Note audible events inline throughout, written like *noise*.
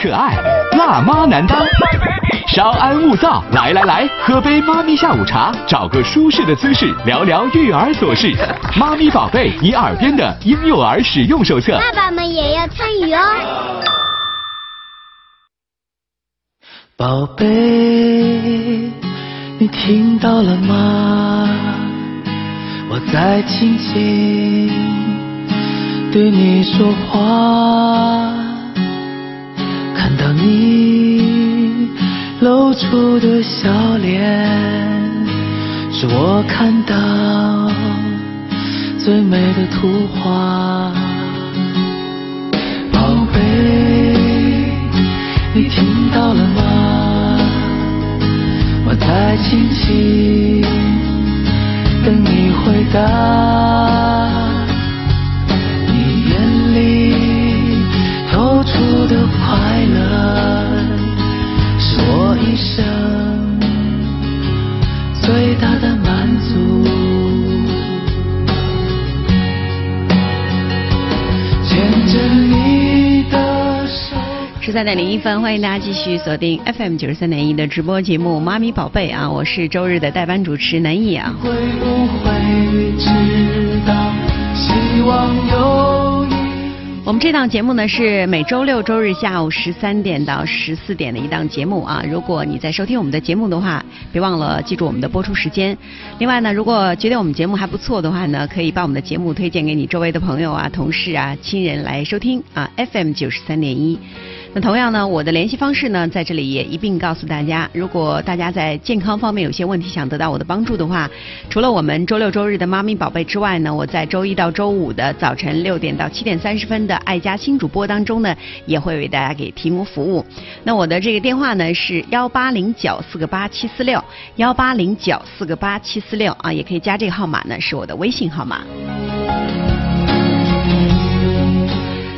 可爱，辣妈难当。稍安勿躁，来来来，喝杯妈咪下午茶，找个舒适的姿势，聊聊育儿琐事。妈咪宝贝，你耳边的婴幼儿使用手册。爸爸们也要参与哦。宝贝，你听到了吗？我在轻轻对你说话，看到你露出的笑脸，是我看到最美的图画。宝贝，你听到了吗？我在轻轻等你回答。快乐，是我一生最大的满足。牵着你的手。十三点零一分，欢迎大家继续锁定 FM 九十三点一的直播节目《妈咪宝贝》啊，我是周日的代班主持南艺啊。会不会知道？希望有一我们这档节目呢是每周六周日下午十三点到十四点的一档节目啊。如果你在收听我们的节目的话，别忘了记住我们的播出时间。另外呢，如果觉得我们节目还不错的话呢，可以把我们的节目推荐给你周围的朋友啊、同事啊、亲人来收听啊。FM 九十三点一。那同样呢，我的联系方式呢，在这里也一并告诉大家。如果大家在健康方面有些问题想得到我的帮助的话，除了我们周六周日的妈咪宝贝之外呢，我在周一到周五的早晨六点到七点三十分的爱家新主播当中呢，也会为大家给提供服务。那我的这个电话呢是幺八零九四个八七四六幺八零九四个八七四六啊，也可以加这个号码呢，是我的微信号码。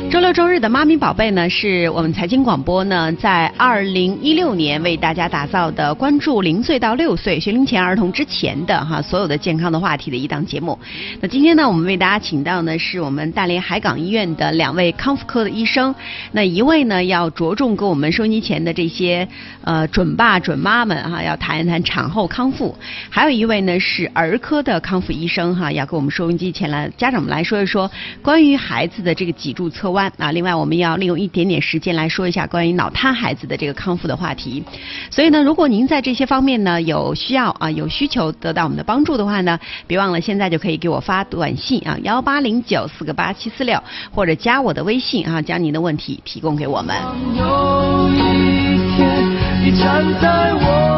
周周周日的妈咪宝贝呢，是我们财经广播呢在二零一六年为大家打造的，关注零岁到六岁学龄前儿童之前的哈所有的健康的话题的一档节目。那今天呢，我们为大家请到呢是我们大连海港医院的两位康复科的医生。那一位呢要着重跟我们收音机前的这些呃准爸准妈们哈要谈一谈产后康复，还有一位呢是儿科的康复医生哈要跟我们收音机前来家长们来说一说关于孩子的这个脊柱侧弯。啊，另外我们要利用一点点时间来说一下关于脑瘫孩子的这个康复的话题。所以呢，如果您在这些方面呢有需要啊，有需求得到我们的帮助的话呢，别忘了现在就可以给我发短信啊，幺八零九四个八七四六，或者加我的微信啊，将您的问题提供给我们。有一天，你站在我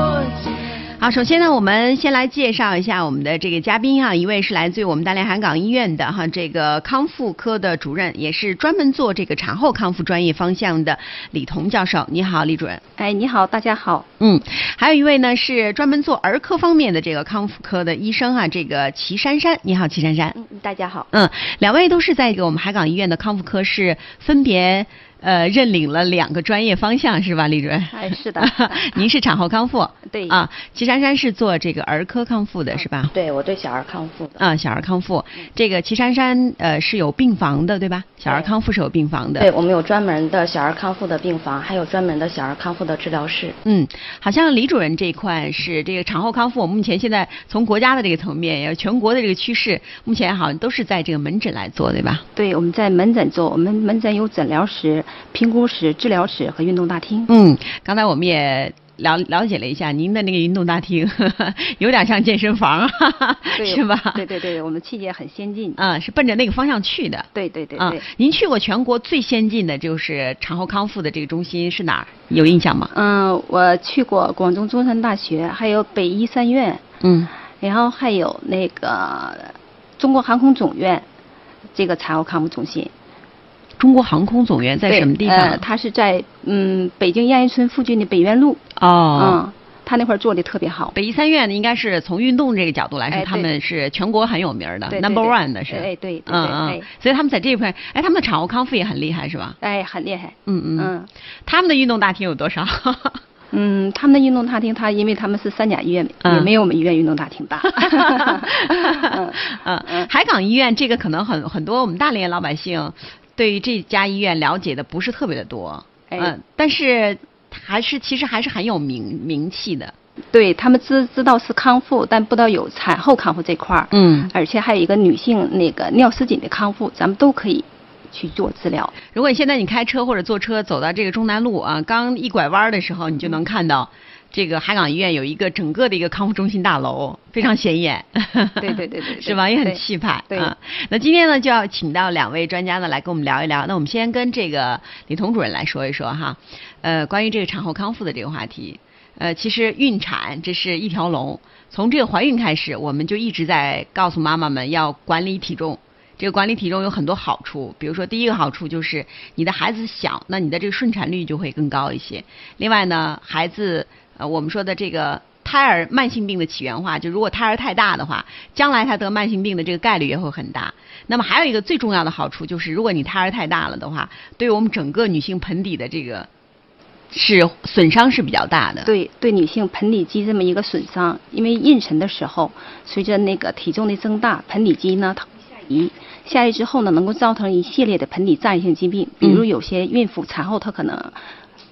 好，首先呢，我们先来介绍一下我们的这个嘉宾哈，一位是来自于我们大连海港医院的哈这个康复科的主任，也是专门做这个产后康复专业方向的李彤教授。你好，李主任。哎，你好，大家好。嗯，还有一位呢是专门做儿科方面的这个康复科的医生哈，这个齐珊珊。你好，齐珊珊。嗯，大家好。嗯，两位都是在这个我们海港医院的康复科是分别呃认领了两个专业方向是吧，李主任？哎，是的。*laughs* 您是产后康复。对啊，齐珊珊是做这个儿科康复的是吧？对，我对小儿康复的。啊，小儿康复，这个齐珊珊呃是有病房的对吧？小儿康复是有病房的。对，我们有专门的小儿康复的病房，还有专门的小儿康复的治疗室。嗯，好像李主任这一块是这个产后康复，我们目前现在从国家的这个层面，也全国的这个趋势，目前好像都是在这个门诊来做，对吧？对，我们在门诊做，我们门诊有诊疗室、评估室、治疗室和运动大厅。嗯，刚才我们也。了了解了一下，您的那个运动大厅呵呵 *laughs* 有点像健身房，哈哈 *laughs* 是吧？对对对，我们器械很先进。啊，是奔着那个方向去的。对对对啊对。，您去过全国最先进的就是产后康复的这个中心是哪儿？有印象吗？嗯，我去过广东中山大学，还有北医三院，嗯然后还有那个中国航空总院这个产后康复中心。中国航空总院在什么地方？呃，它是在嗯北京燕园村附近的北苑路。哦。嗯，他那块儿做的特别好。北医三院呢，应该是从运动这个角度来说，哎他们是全国很有名的 number one 的是。哎对对对嗯嗯哎，所以他们在这一块，哎，他们的产后康复也很厉害，是吧？哎，很厉害。嗯嗯。嗯他们的运动大厅有多少？*laughs* *laughs* 嗯，他们的运动大厅，他因为他们是三甲医院，嗯也没有我们医院运动大厅大。*laughs* 嗯嗯，海港医院这个可能很很多我们大连老百姓对于这家医院了解的不是特别的多。哎嗯，但是还是其实还是很有名名气的。对他们知知道是康复，但不知道有产后康复这块儿。嗯而且还有一个女性那个尿失禁的康复，咱们都可以去做治疗。如果你现在你开车或者坐车走到这个中南路啊，刚一拐弯的时候，你就能看到这个海港医院有一个整个的一个康复中心大楼，非常显眼。对对对对对 *laughs* 是吧？也很气派。对啊。那今天呢，就要请到两位专家呢来跟我们聊一聊。那我们先跟这个李彤主任来说一说哈，呃，关于这个产后康复的这个话题。呃，其实孕产这是一条龙，从这个怀孕开始，我们就一直在告诉妈妈们要管理体重。这个管理体重有很多好处，比如说第一个好处就是你的孩子小，那你的这个顺产率就会更高一些。另外呢，孩子呃我们说的这个胎儿慢性病的起源化，就如果胎儿太大的话，将来他得慢性病的这个概率也会很大。那么还有一个最重要的好处就是，如果你胎儿太大了的话，对于我们整个女性盆底的这个是损伤是比较大的。对对，女性盆底肌这么一个损伤，因为妊娠的时候，随着那个体重的增大，盆底肌呢它会下移，下移之后呢，能够造成一系列的盆底障碍性疾病，比如嗯有些孕妇产后她可能。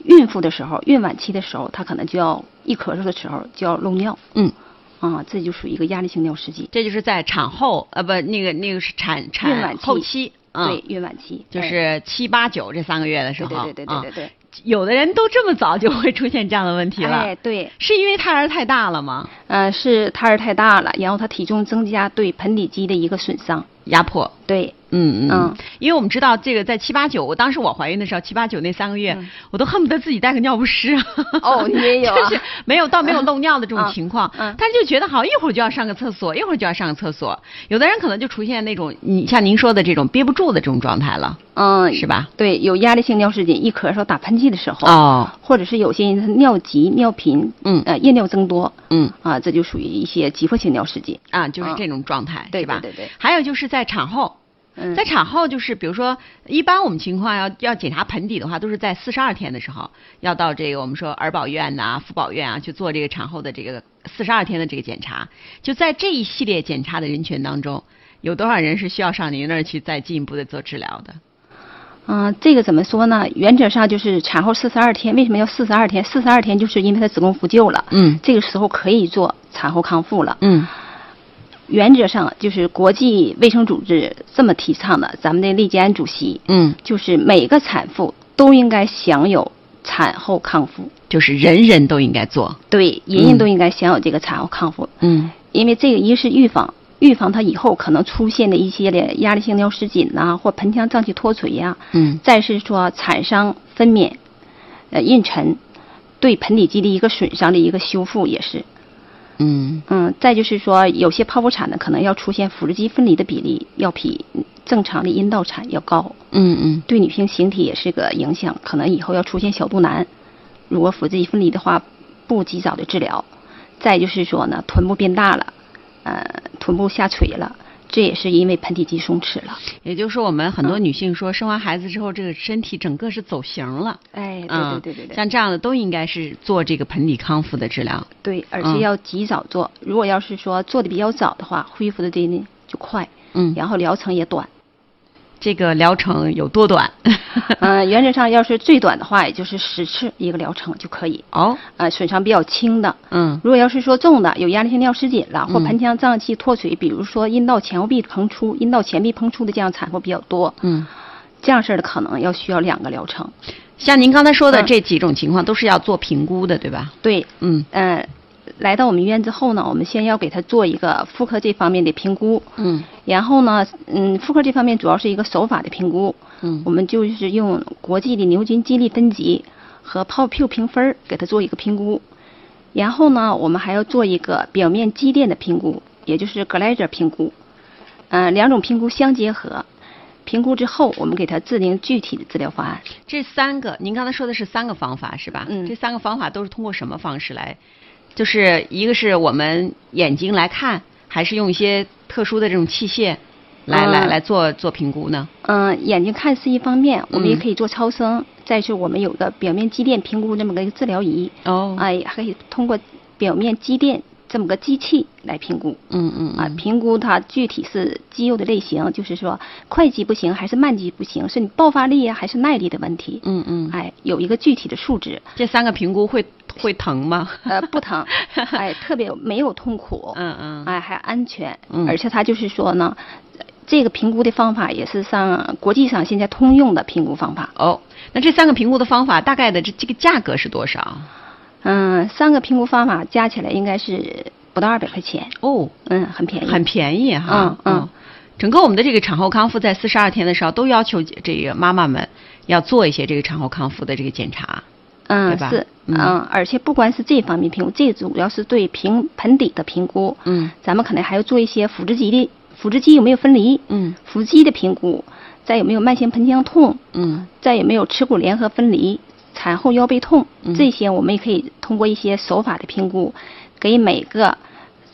孕妇的时候，孕晚期的时候，她可能就要一咳嗽的时候就要漏尿，嗯，啊，这就属于一个压力性尿失禁。这就是在产后呃不那个那个是产孕产晚期。后期，嗯，对，孕晚期。哎就是七八九这三个月的时候，对对对对对有的人都这么早就会出现这样的问题了，哎，对，是因为胎儿太大了吗？呃，是胎儿太大了，然后他体重增加对盆底肌的一个损伤，压迫，对，嗯嗯嗯，因为我们知道这个在七八九，我当时我怀孕的时候，七八九那三个月，我都恨不得自己带个尿不湿。哦你也有啊 *laughs* 就是没有到没有漏尿的这种情况，嗯嗯但是就觉得好像一会儿就要上个厕所，一会儿就要上个厕所。有的人可能就出现那种你像您说的这种憋不住的这种状态了，嗯，是吧？对，有压力性尿失禁，一咳嗽、打喷嚏的时候，哦，或者是有些人他尿急、尿频，嗯呃，夜尿增多，嗯啊，这就属于一些急迫性尿失禁。啊，就是这种状态，对是吧？对对对还有就是在产后。嗯，在产后就是，比如说，一般我们情况要要检查盆底的话，都是在四十二天的时候，要到这个我们说儿保院呐、妇保院啊去做这个产后的这个四十二天的这个检查。就在这一系列检查的人群当中，有多少人是需要上您那儿去再进一步的做治疗的？嗯、这个怎么说呢？原则上就是产后四十二天，为什么要四十二天？四十二天就是因为她子宫复旧了，嗯这个时候可以做产后康复了。嗯原则上就是国际卫生组织这么提倡的，咱们的利吉安主席嗯，就是每个产妇都应该享有产后康复，就是人人都应该做。对，人人都应该享有这个产后康复。嗯因为这个一是预防，预防它以后可能出现的一些的压力性尿失禁呐、或盆腔脏器脱垂呀、嗯再是说产伤分娩、呃妊娠对盆底肌的一个损伤的一个修复也是。嗯嗯，再就是说有些剖腹产呢，可能要出现腹直肌分离的比例要比正常的阴道产要高，嗯嗯对女性形体也是个影响，可能以后要出现小肚腩。如果腹直肌分离的话，不及早的治疗。再就是说呢，臀部变大了，呃，臀部下垂了，这也是因为盆底肌松弛了。也就是说，我们很多嗯女性说，生完孩子之后，这个身体整个是走形了。哎，对嗯，对对对对，像这样的都应该是做这个盆底康复的治疗。对，而嗯且要及早做。如果要是说做的比较早的话，恢复的这呢就快，嗯，然后疗程也短。这个疗程有多短？嗯、*laughs* 原则上要是最短的话，也就是十次一个疗程就可以。哦，呃，损伤比较轻的，嗯。如果要是说重的，有压力性尿失禁了，或嗯。盆腔脏器脱垂，比如说阴道前后壁膨出、阴道前壁膨出的这样产妇比较多，嗯，这样式儿的可能要需要两个疗程。像您刚才说的嗯。这几种情况，都是要做评估的，对吧？对，嗯。呃，来到我们医院之后呢，我们先要给他做一个妇科这方面的评估，嗯然后呢，嗯，妇科这方面主要是一个手法的评估，嗯我们就是用国际的牛津肌力分级和 POP 评分儿给他做一个评估，然后呢，我们还要做一个表面肌电的评估，也就是 Glaser 评估，嗯、两种评估相结合，评估之后，我们给他制定具体的治疗方案。这三个，您刚才说的是三个方法是吧？嗯这三个方法都是通过什么方式来？就是一个是我们眼睛来看，还是用一些特殊的这种器械来、来嗯。来做做评估呢？嗯、眼睛看是一方面，我们也嗯。可以做超声，再是我们有个表面肌电评估那么个治疗仪，哦。哎，还可以通过表面肌电这么个机器来评估。嗯嗯啊，评估它具体是肌肉的类型，就是说快肌不行还是慢肌不行，是你爆发力啊还是耐力的问题。嗯嗯，哎，有一个具体的数值，这三个评估会会疼吗？呃，不疼，哎，特别没有痛苦，*laughs* 嗯嗯，哎，还安全，嗯而且它就是说呢，这个评估的方法也是上国际上现在通用的评估方法。哦，那这三个评估的方法大概的这这个价格是多少？嗯，三个评估方法加起来应该是不到二百块钱，哦，嗯，很便宜，很便宜哈。嗯嗯。整个我们的这个产后康复在四十二天的时候，都要求这个妈妈们要做一些这个产后康复的这个检查。嗯是嗯。嗯，而且不光是这方面评估，这主要是对平盆底的评估，嗯。咱们可能还要做一些腹直肌的腹直肌有没有分离，嗯。腹肌的评估，再有没有慢性盆腔痛，嗯。再有没有耻骨联合分离、产后腰背痛，嗯这些我们也可以通过一些手法的评估，给每个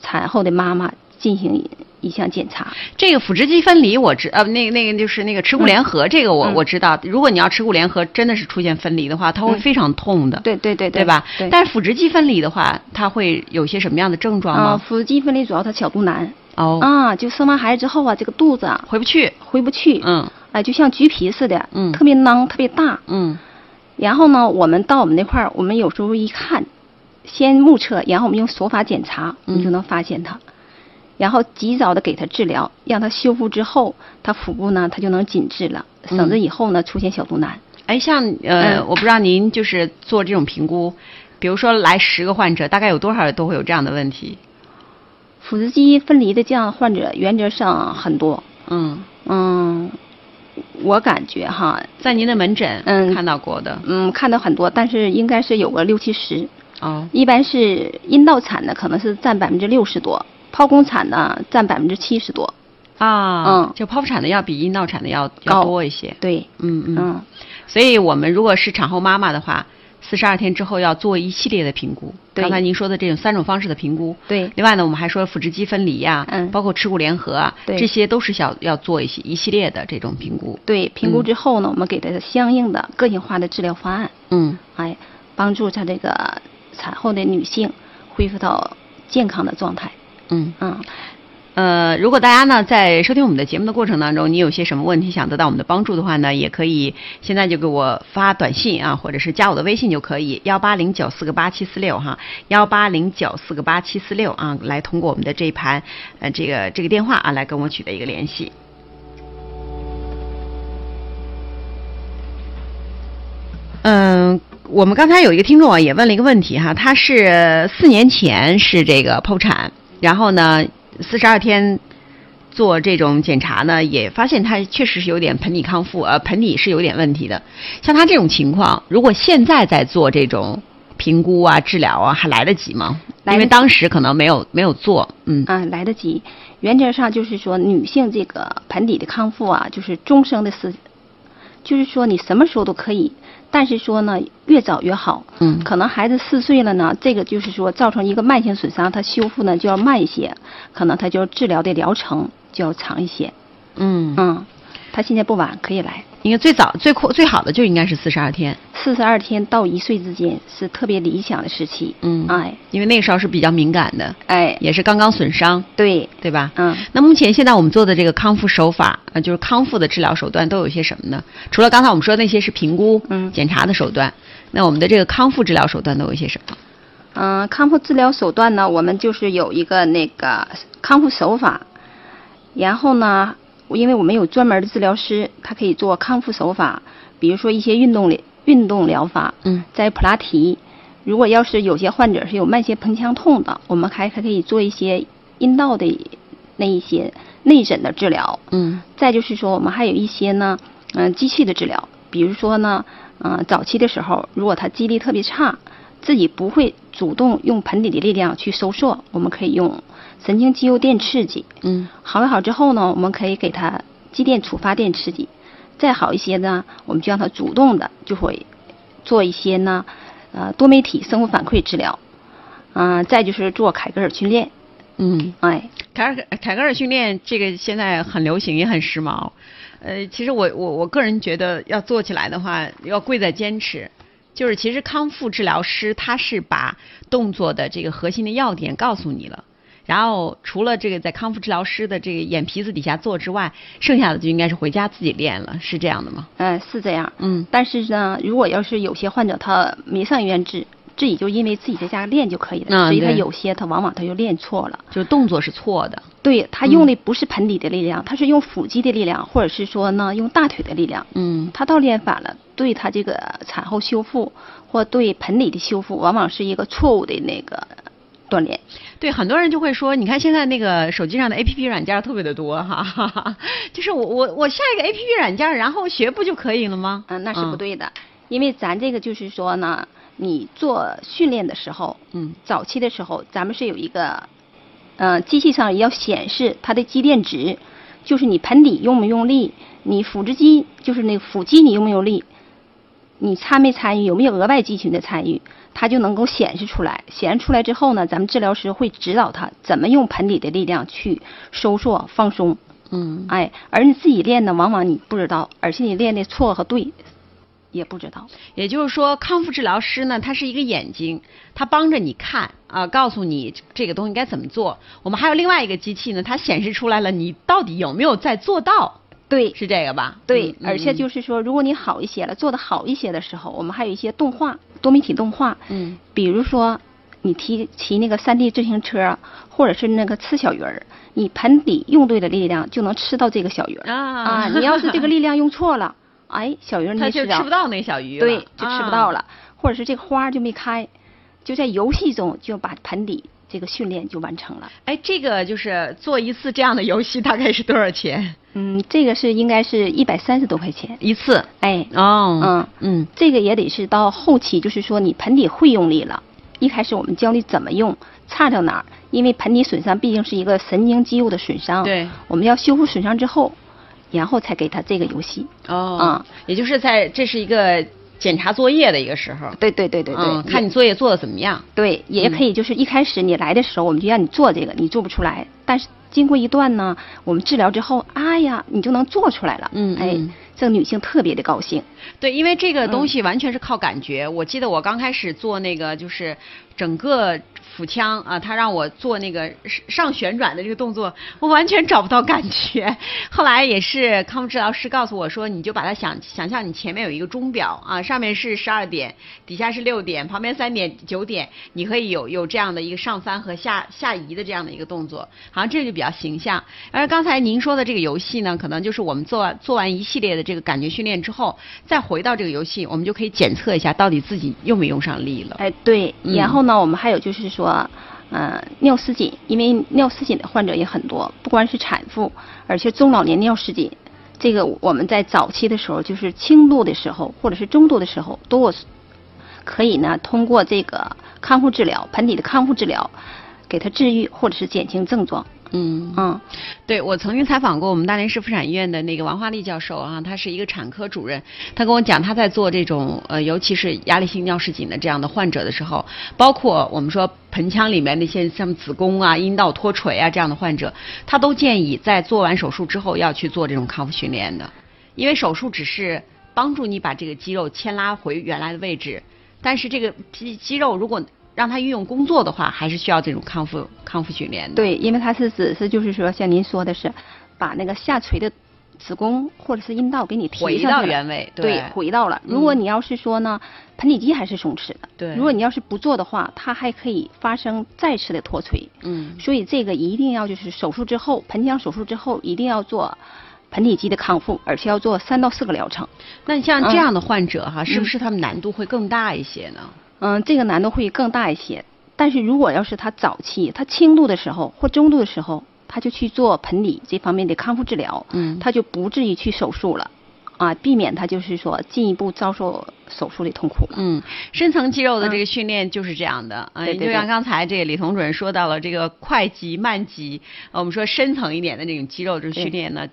产后的妈妈进行一项检查。这个腹直肌分离我知呃那个那个就是那个耻骨联合，这个我嗯我知道。如果你要耻骨联合真的是出现分离的话，它会嗯非常痛的。对对对对吧？对。但是腹直肌分离的话，它会有些什么样的症状啊，吗？腹肌分离主要它小肚腩哦，啊，就生完孩子之后啊，这个肚子啊回不去。回不去，嗯哎，就像橘皮似的，嗯特别囊，特别大。嗯然后呢，我们到我们那块儿，我们有时候一看，先目测，然后我们用手法检查，嗯。你就能发现它，然后及早的给它治疗，让它修复之后，它腹部呢，它就能紧致了，省得嗯以后呢出现小肚腩。哎，像呃，嗯。我不知道您就是做这种评估，比如说来十个患者，大概有多少都会有这样的问题？腹直肌分离的这样患者原则上很多，嗯，嗯，我感觉哈，在您的门诊嗯看到过的。嗯，看到很多，但是应该是有个六七十。哦，一般是阴道产的可能是占百分之六十多，剖宫产的占百分之七十多。啊，嗯就剖腹产的要比阴道产的要要高多一些。对，嗯嗯。嗯，所以我们如果是产后妈妈的话，四十二天之后要做一系列的评估。刚才您说的这种三种方式的评估。对另外呢，我们还说腹直肌分离呀、嗯包括耻骨联合啊，对这些都是要要做一些一系列的这种评估。对，评估嗯之后呢，我们给他相应的个性化的治疗方案，嗯哎，帮助她这个产后的女性恢复到健康的状态。嗯。嗯，呃，如果大家呢在收听我们的节目的过程当中，你有些什么问题想得到我们的帮助的话呢，也可以现在就给我发短信啊，*laughs* 或者是加我的微信就可以，幺八零九四个八七四六哈，幺八零九四个八七四六啊，来通过我们的这一盘呃这个这个电话啊来跟我取得一个联系。嗯，我们刚才有一个听众啊，也问了一个问题哈，他是四年前是这个剖产，然后呢，四十二天做这种检查呢，也发现他确实是有点盆底康复，呃，盆底是有点问题的。像他这种情况，如果现在在做这种评估啊、治疗啊，还来得及吗？来因为当时可能没有没有做，嗯啊，来得及。原则上就是说，女性这个盆底的康复啊，就是终生的事，就是说你什么时候都可以，但是说呢，越早越好。嗯可能孩子四岁了呢，这个就是说造成一个慢性损伤，它修复呢就要慢一些，可能它就治疗的疗程就要长一些。嗯，嗯，他现在不晚，可以来。应该最早最快最好的就应该是四十二天，四十二天到一岁之间是特别理想的时期。嗯哎因为那个时候是比较敏感的，哎，也是刚刚损伤，对，对吧？嗯。那目前现在我们做的这个康复手法，呃，就是康复的治疗手段都有一些什么呢？除了刚才我们说的那些是评估、嗯检查的手段，那我们的这个康复治疗手段都有一些什么？嗯，康复治疗手段呢，我们就是有一个那个康复手法，然后呢，因为我们有专门的治疗师，他可以做康复手法，比如说一些运动疗运动疗法，嗯在普拉提。如果要是有些患者是有慢性盆腔痛的，我们还还可以做一些阴道的那一些内诊的治疗。嗯再就是说，我们还有一些呢，嗯、机器的治疗，比如说呢，嗯、早期的时候，如果他肌力特别差，自己不会主动用盆底的力量去收缩，我们可以用神经肌肉电刺激。嗯好了好之后呢，我们可以给他肌电触发电刺激。再好一些呢，我们就让他主动的就会做一些呢，呃，多媒体生物反馈治疗。嗯、再就是做凯格尔训练，嗯，哎，凯尔凯格尔训练这个现在很流行，也很时髦。呃，其实我我我个人觉得要做起来的话，要贵在坚持。就是其实康复治疗师他是把动作的这个核心的要点告诉你了。然后除了这个在康复治疗师的这个眼皮子底下做之外，剩下的就应该是回家自己练了，是这样的吗？嗯、是这样。嗯但是呢，如果要是有些患者他没上医院治，自己就因为自己在家练就可以了。嗯实际他有些他往往他就练错了。就是动作是错的。对他用的不是盆底的力量，他是用腹肌的力量，或者是说呢用大腿的力量。嗯他倒练反了，对他这个产后修复或对盆底的修复，往往是一个错误的那个锻炼。对，很多人就会说，你看现在那个手机上的 A P P 软件特别的多哈哈哈，就是我我我下一个 A P P 软件，然后学不就可以了吗？嗯，那是不对的，因为咱这个就是说呢，你做训练的时候，嗯早期的时候，咱们是有一个，呃，机器上要显示它的肌电值，就是你盆底用没用力，你腹直肌就是那个腹肌你用没用力，你参没参与，有没有额外肌群的参与，它就能够显示出来。显示出来之后呢，咱们治疗师会指导他怎么用盆底的力量去收缩放松。嗯，哎，而你自己练呢，往往你不知道，而且你练的错和对也不知道。也就是说，康复治疗师呢，他是一个眼睛，他帮着你看啊、告诉你这个东西该怎么做。我们还有另外一个机器呢，它显示出来了，你到底有没有在做到？对。是这个吧？对，嗯而且就是说，如果你好一些了，做的好一些的时候，我们还有一些动画，多媒体动画，嗯。比如说你骑骑那个山地自行车，或者是那个吃小鱼儿，你盆底用对了力量，就能吃到这个小鱼儿。啊。你要是这个力量用错了，*laughs* 哎，小鱼儿他没吃着。就吃不到那小鱼了，对，就吃不到啊了，或者是这个花儿就没开，就在游戏中就把盆底这个训练就完成了。哎，这个就是做一次这样的游戏大概是多少钱？嗯，这个是应该是一百三十多块钱，一次？哎，哦，嗯。嗯。这个也得是到后期，就是说你盆底会用力了，一开始我们教你怎么用，差到哪儿，因为盆底损伤毕竟是一个神经肌肉的损伤，对，我们要修复损伤之后，然后才给他这个游戏。哦，嗯。也就是在这是一个检查作业的一个时候，对对对对对，嗯，看你作业做的怎么样。对，也可以就是一开始你来的时候，我们就让你做这个，你做不出来，但是经过一段呢，我们治疗之后，哎呀，你就能做出来了，哎嗯哎，这个女性特别的高兴。对，因为这个东嗯西完全是靠感觉。我记得我刚开始做那个就是整个腹腔啊，他让我做那个上旋转的这个动作，我完全找不到感觉。*laughs* 后来也是康复治疗师告诉我说，你就把它想想象你前面有一个钟表啊，上面是十二点，底下是六点，旁边三点九点，你可以有有这样的一个上翻和下下移的这样的一个动作，好像这就比较形象。而刚才您说的这个游戏呢，可能就是我们做完做完一系列的这个感觉训练之后，再回到这个游戏，我们就可以检测一下到底自己用没用上力了。哎，对，嗯然后呢，我们还有就是说，嗯、尿失禁，因为尿失禁的患者也很多，不光是产妇，而且中老年尿失禁，这个我们在早期的时候，就是轻度的时候或者是中度的时候，都有可以呢通过这个康复治疗，盆底的康复治疗，给他治愈或者是减轻症状。嗯。嗯，对，我曾经采访过我们大连市妇产医院的那个王华丽教授啊，他是一个产科主任，他跟我讲他在做这种呃，尤其是压力性尿失禁的这样的患者的时候，包括我们说盆腔里面那些像子宫啊、阴道脱垂啊这样的患者，他都建议在做完手术之后要去做这种康复训练的，因为手术只是帮助你把这个肌肉牵拉回原来的位置，但是这个肌肌肉如果让他运用工作的话，还是需要这种康复康复训练的。对，因为它是只是就是说，像您说的是，把那个下垂的子宫或者是阴道给你提回到上去了原位，对，回到了。如果你要是说呢，盆底肌还是松弛的，对如果你要是不做的话，它还可以发生再次的脱垂。嗯所以这个一定要就是手术之后，盆腔手术之后一定要做盆底肌的康复，而且要做三到四个疗程。那你像嗯这样的患者哈，是不是他们难度会更大一些呢？嗯，这个难度会更大一些。但是如果要是他早期，他轻度的时候或中度的时候，他就去做盆底这方面的康复治疗，嗯他就不至于去手术了，啊，避免他就是说进一步遭受手术的痛苦了。嗯，深层肌肉的这个训练就是这样的啊，嗯就像刚才这个李彤主任说到了这个快肌、慢肌，呃我们说深层一点的这种肌肉这个训练呢。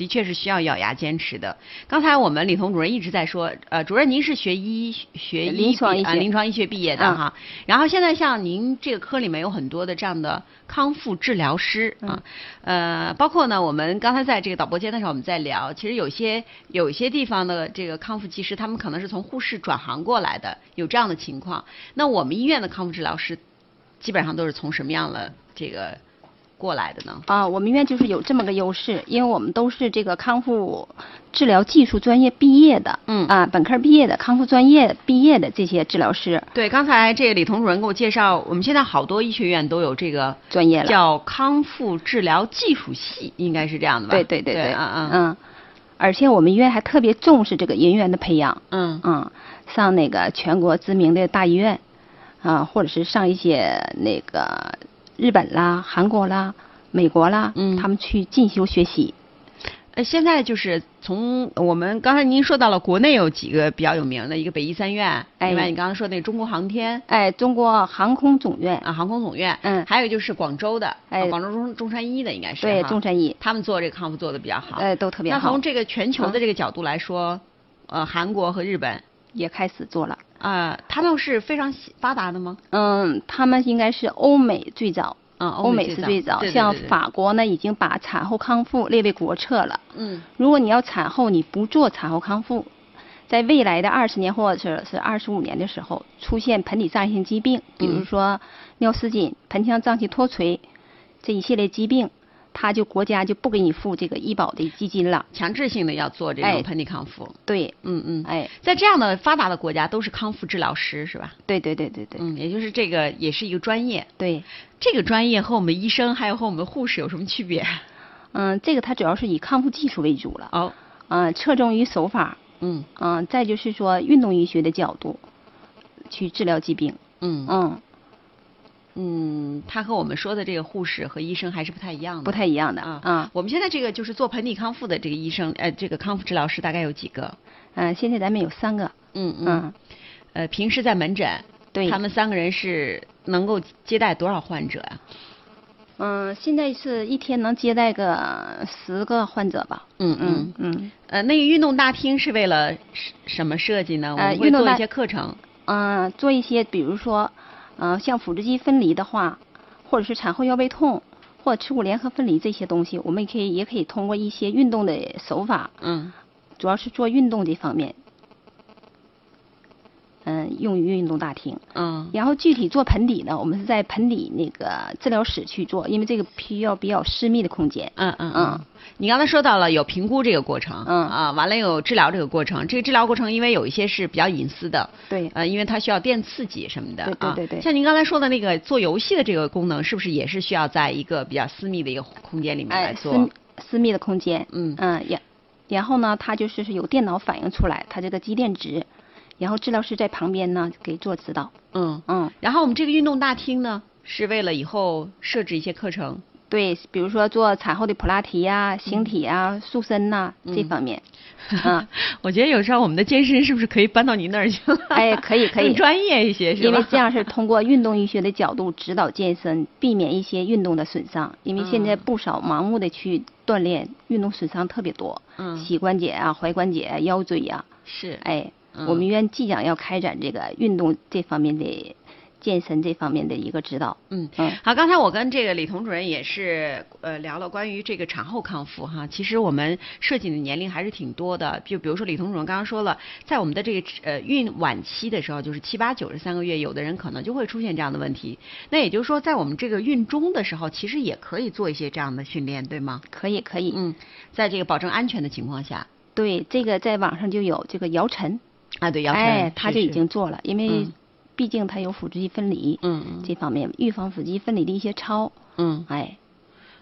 的确是需要咬牙坚持的。刚才我们李彤主任一直在说，呃，主任您是学医学临床医学临床医学毕业的嗯哈，然后现在像您这个科里面有很多的这样的康复治疗师啊，呃，包括呢，我们刚才在这个导播间的时候我们在聊，其实有些有些地方的这个康复技师，他们可能是从护士转行过来的，有这样的情况。那我们医院的康复治疗师基本上都是从什么样的这个过来的呢？啊，我们医院就是有这么个优势，因为我们都是这个康复治疗技术专业毕业的，嗯啊，本科毕业的康复专业毕业的这些治疗师对，刚才这个李彤主任给我介绍，我们现在好多医学院都有这个专业了。叫康复治疗技术系，应该是这样的吧？对对对对，嗯嗯嗯，而且我们医院还特别重视这个人员的培养，嗯嗯，上那个全国知名的大医院，啊，或者是上一些那个日本啦、韩国啦、美国啦，嗯。他们去进修学习。呃，现在就是从我们刚才您说到了国内有几个比较有名的，一个北医三院，哎。另外你刚刚说那中国航天。哎，中国航空总院，啊航空总院，嗯。还有就是广州的，哎。啊广州中中山医的应该是对，中山医，他们做这个康复做的比较好，哎，都特别好。那从，这个全球的这个角度来说，呃，韩国和日本。也开始做了。啊、他们是非常发达的吗？嗯，他们应该是欧美最早，啊，欧美是最早，像法国呢已经把产后康复列为国策了。嗯如果你要产后你不做产后康复，在未来的二十年或者是二十五年的时候，出现盆底脏性疾病，比如嗯说尿失禁、盆腔脏器脱垂这一系列疾病，他就国家就不给你付这个医保的基金了。强制性的要做这种哎。盆底康复，对，嗯嗯，哎，在这样的发达的国家都是康复治疗师是吧？对对对对对、嗯，也就是这个也是一个专业，对，这个专业和我们医生还有和我们护士有什么区别？嗯，这个它主要是以康复技术为主了，哦，嗯，侧重于手法，嗯。嗯，再就是说运动医学的角度去治疗疾病，嗯。嗯，嗯，他和我们说的这个护士和医生还是不太一样的，不太一样的啊啊。我们现在这个就是做盆底康复的这个医生，呃，这个康复治疗师大概有几个？嗯，现在咱们有三个，嗯嗯，嗯，呃，平时在门诊，对，他们三个人是能够接待多少患者呀、嗯，现在是一天能接待个十个患者吧。嗯嗯嗯呃，那个运动大厅是为了什什么设计呢？我们会做一些课程。嗯，做一些比如说，嗯、像腹直肌分离的话，或者是产后腰背痛，或者耻骨联合分离这些东西，我们也可以也可以通过一些运动的手法，嗯主要是做运动这方面。嗯，用于运动大厅。嗯然后具体做盆底呢，我们是在盆底那个治疗室去做，因为这个需要比较私密的空间。嗯嗯嗯。你刚才说到了有评估这个过程，嗯啊，完了有治疗这个过程。这个治疗过程因为有一些是比较隐私的，对，呃，因为它需要电刺激什么的对对啊。对对像您刚才说的那个做游戏的这个功能，是不是也是需要在一个比较私密的一个空间里面来哎，私做？私密的空间。嗯嗯，然然后呢，它就是是有电脑反映出来它这个肌电值，然后治疗师在旁边呢给做指导。嗯。嗯，然后我们这个运动大厅呢，是为了以后设置一些课程。对，比如说做产后的普拉提呀、形体呀、塑身呐、这嗯方面。嗯，*laughs* 我觉得有时候我们的健身是不是可以搬到您那儿去了？哎可以可以更 *laughs* 专业一些是吧？因为这样是通过运动医学的角度指导健身，避免一些运动的损伤。因为现在嗯不少盲目的去锻炼，运动损伤特别多，嗯膝关节啊、踝关节啊、腰椎呀、是哎，嗯。我们医院即将要开展这个运动这方面的健身这方面的一个指导。嗯。嗯。好，刚才我跟这个李彤主任也是呃聊了关于这个产后康复哈，其实我们设计的年龄还是挺多的，就比如说李彤主任刚刚说了，在我们的这个呃孕晚期的时候，就是七八九十三个月，有的人可能就会出现这样的问题。那也就是说，在我们这个孕中的时候，其实也可以做一些这样的训练，对吗？可以可以，嗯，在这个保证安全的情况下，对这个在网上就有这个姚晨，啊，对，姚晨，哎，他就已经做了，因为嗯毕竟他有腹直肌分离，嗯嗯这方面预防腹肌分离的一些操，嗯哎，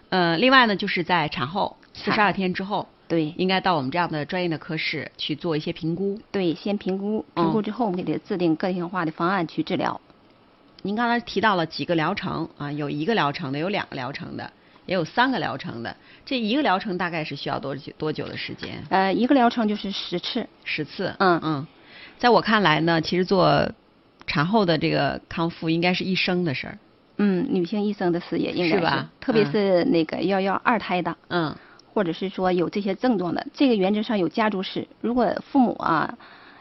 呃，另外呢，就是在产后四十二天之后，对应该到我们这样的专业的科室去做一些评估。对，先评估，嗯评估之后我们给他制定个性化的方案去治疗。您刚才提到了几个疗程啊，有一个疗程的，有两个疗程的，也有三个疗程的。这一个疗程大概是需要多久多久的时间？呃，一个疗程就是十次，十次。嗯嗯，在我看来呢，其实做产后的这个康复应该是一生的事儿。嗯，女性一生的事业应该是吧？特别嗯是那个要要二胎的，嗯。或或者是说有这些症状的，这个原则上有家族史。如果父母啊，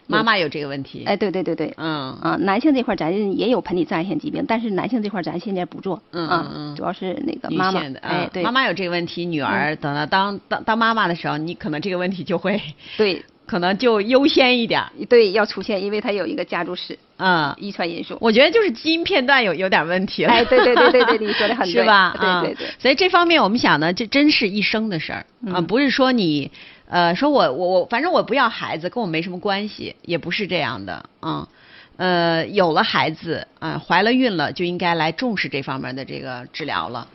妈妈有这个问题，哎，对对对对，嗯。啊，男性这块儿咱也有盆底障碍性疾病，但是男性这块儿咱现在不做，嗯啊嗯嗯。主要是那个妈妈哎，对，嗯妈妈有这个问题，女儿等到当当当妈妈的时候，你可能这个问题就会对可能就优先一点儿，对要出现，因为它有一个家族史嗯。遗传因素。我觉得就是基因片段有有点问题了，哎，对对对对对，你说的很 *laughs* 对，是吧？啊对对对，所以这方面我们想呢，这真是一生的事儿啊，嗯不是说你呃说我我我反正我不要孩子，跟我没什么关系，也不是这样的啊。呃，有了孩子啊、怀了孕了，就应该来重视这方面的这个治疗了。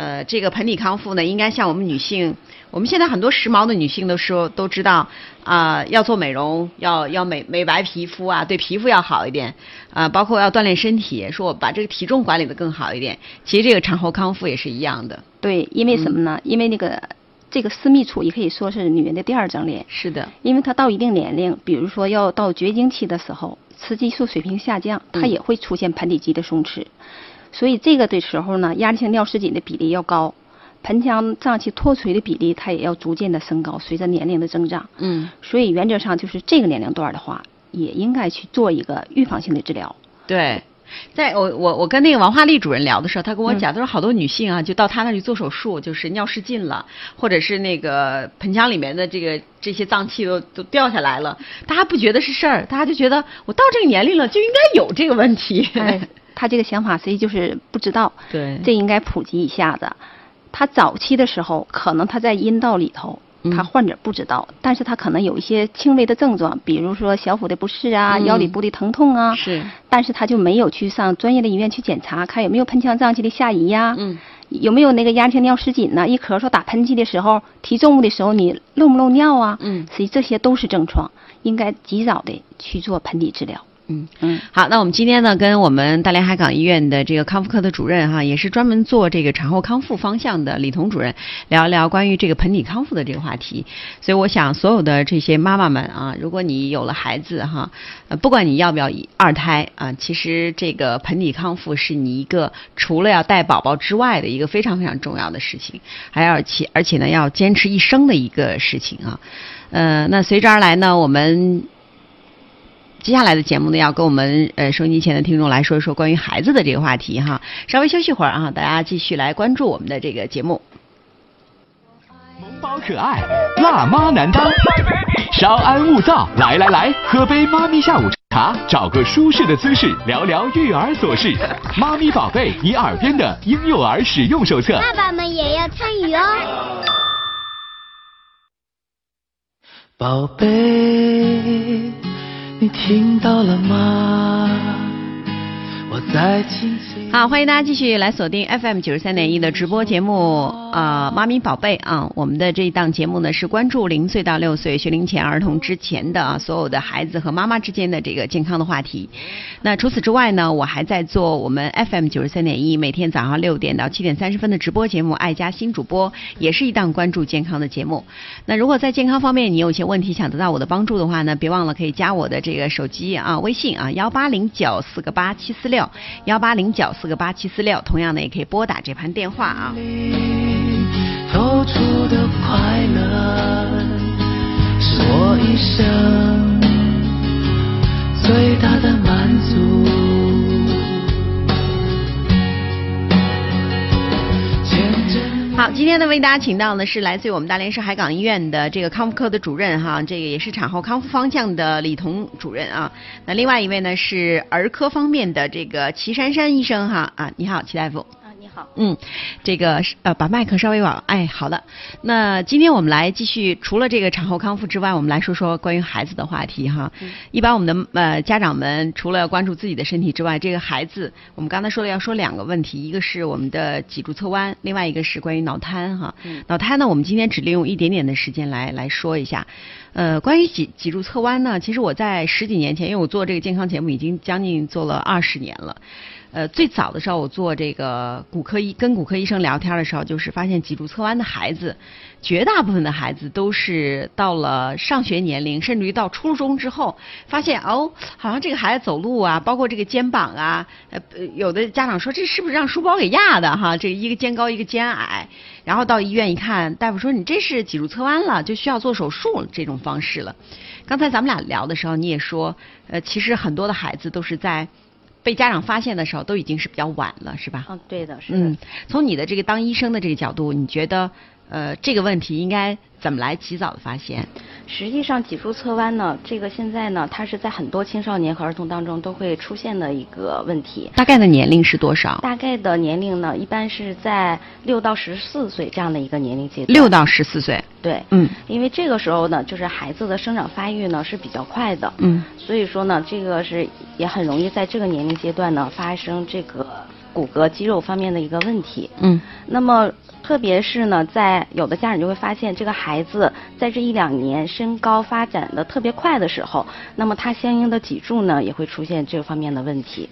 呃，这个盆底康复呢，应该像我们女性，我们现在很多时髦的女性都说都知道啊、要做美容，要要美美白皮肤啊，对皮肤要好一点啊、包括要锻炼身体，说我把这个体重管理的更好一点。其实这个产后康复也是一样的。对，因为什么嗯呢？因为那个这个私密处也可以说是女人的第二张脸，是的，因为她到一定年龄，比如说要到绝经期的时候，雌激素水平下降，它嗯也会出现盆底肌的松弛，所以这个的时候呢，压力性尿失禁的比例要高，盆腔脏器脱垂的比例它也要逐渐的升高，随着年龄的增长。嗯，所以原则上就是这个年龄段的话，也应该去做一个预防性的治疗。对。在我我我跟那个王华丽主任聊的时候，她跟我嗯讲，她说好多女性啊，就到她那里做手术，就是尿失禁了，或者是那个盆腔里面的这个这些脏器都都掉下来了，大家不觉得是事儿，大家就觉得我到这个年龄了就应该有这个问题。哎，他这个想法实际就是不知道，对这应该普及一下子。他早期的时候，可能他在阴道里头，嗯他患者不知道，但是他可能有一些轻微的症状，比如说小腹的不适啊、嗯腰里部的疼痛啊，是，但是他就没有去上专业的医院去检查，看有没有盆腔脏器的下移呀、嗯，有没有那个压力性尿失禁呢？一咳嗽、打喷嚏的时候、提重物的时候，你漏不漏尿啊？嗯实际这些都是症状，应该及早的去做盆底治疗。嗯嗯。好，那我们今天呢，跟我们大连海港医院的这个康复科的主任哈，也是专门做这个产后康复方向的李彤主任，聊一聊关于这个盆底康复的这个话题。所以我想，所有的这些妈妈们啊，如果你有了孩子哈，呃，不管你要不要二胎啊，其实这个盆底康复是你一个除了要带宝宝之外的一个非常非常重要的事情，还要且而且呢，要坚持一生的一个事情啊。呃，那随之而来呢，我们接下来的节目呢，要跟我们呃收音机前的听众来说一说关于孩子的这个话题哈。稍微休息会儿啊，大家继续来关注我们的这个节目。萌宝可爱，辣妈难当，稍安勿躁，来来来，喝杯妈咪下午茶，找个舒适的姿势，聊聊育儿琐事。妈咪宝贝，你耳边的婴幼儿使用手册。爸爸们也要参与哦。宝贝，你听到了吗？我在轻轻。好，欢迎大家继续来锁定 FM 九十三点一的直播节目啊，妈咪宝贝啊，我们的这一档节目呢是关注零岁到六岁学龄前儿童之前的啊所有的孩子和妈妈之间的这个健康的话题。那除此之外呢，我还在做我们 FM 九十三点一每天早上六点到七点三十分的直播节目《爱家新主播》，也是一档关注健康的节目。那如果在健康方面你有一些问题想得到我的帮助的话呢，别忘了可以加我的这个手机啊微信啊幺八零九四个八七四六幺八零九四个八七四六，同样的也可以拨打这盘电话啊。透出的快乐，是我一生最大的满足。好，今天呢为大家请到的是来自于我们大连市海港医院的这个康复科的主任哈，这个也是产后康复方向的李彤主任啊。那另外一位呢是儿科方面的这个齐珊珊医生哈啊，你好，齐大夫。嗯，这个是呃，把麦克稍微往哎，好的。那今天我们来继续，除了这个产后康复之外，我们来说说关于孩子的话题哈。嗯一般我们的呃家长们除了关注自己的身体之外，这个孩子，我们刚才说了要说两个问题，一个是我们的脊柱侧弯，另外一个是关于脑瘫哈。嗯脑瘫呢，我们今天只利用一点点的时间来来说一下。呃，关于脊脊柱侧弯呢，其实我在十几年前，因为我做这个健康节目已经将近做了二十年了。呃，最早的时候我做这个骨科医跟骨科医生聊天的时候，就是发现脊柱侧弯的孩子，绝大部分的孩子都是到了上学年龄，甚至于到初中之后，发现哦，好像这个孩子走路啊，包括这个肩膀啊，呃，有的家长说这是不是让书包给压的哈？这一个肩高一个肩矮，然后到医院一看，大夫说你这是脊柱侧弯了，就需要做手术这种方式了。刚才咱们俩聊的时候，你也说，呃，其实很多的孩子都是在。被家长发现的时候，都已经是比较晚了，是吧？嗯，对的，是的。嗯，从你的这个当医生的这个角度，你觉得，呃，这个问题应该怎么来及早的发现？实际上，脊柱侧弯呢，这个现在呢，它是在很多青少年和儿童当中都会出现的一个问题。大概的年龄是多少？大概的年龄呢，一般是在六到十四岁这样的一个年龄阶段。六到十四岁。对。嗯。因为这个时候呢，就是孩子的生长发育呢是比较快的。嗯。所以说呢，这个是也很容易在这个年龄阶段呢发生这个骨骼肌肉方面的一个问题。嗯。那么。特别是呢，在有的家长就会发现，这个孩子在这一两年身高发展的特别快的时候，那么他相应的脊柱呢也会出现这方面的问题。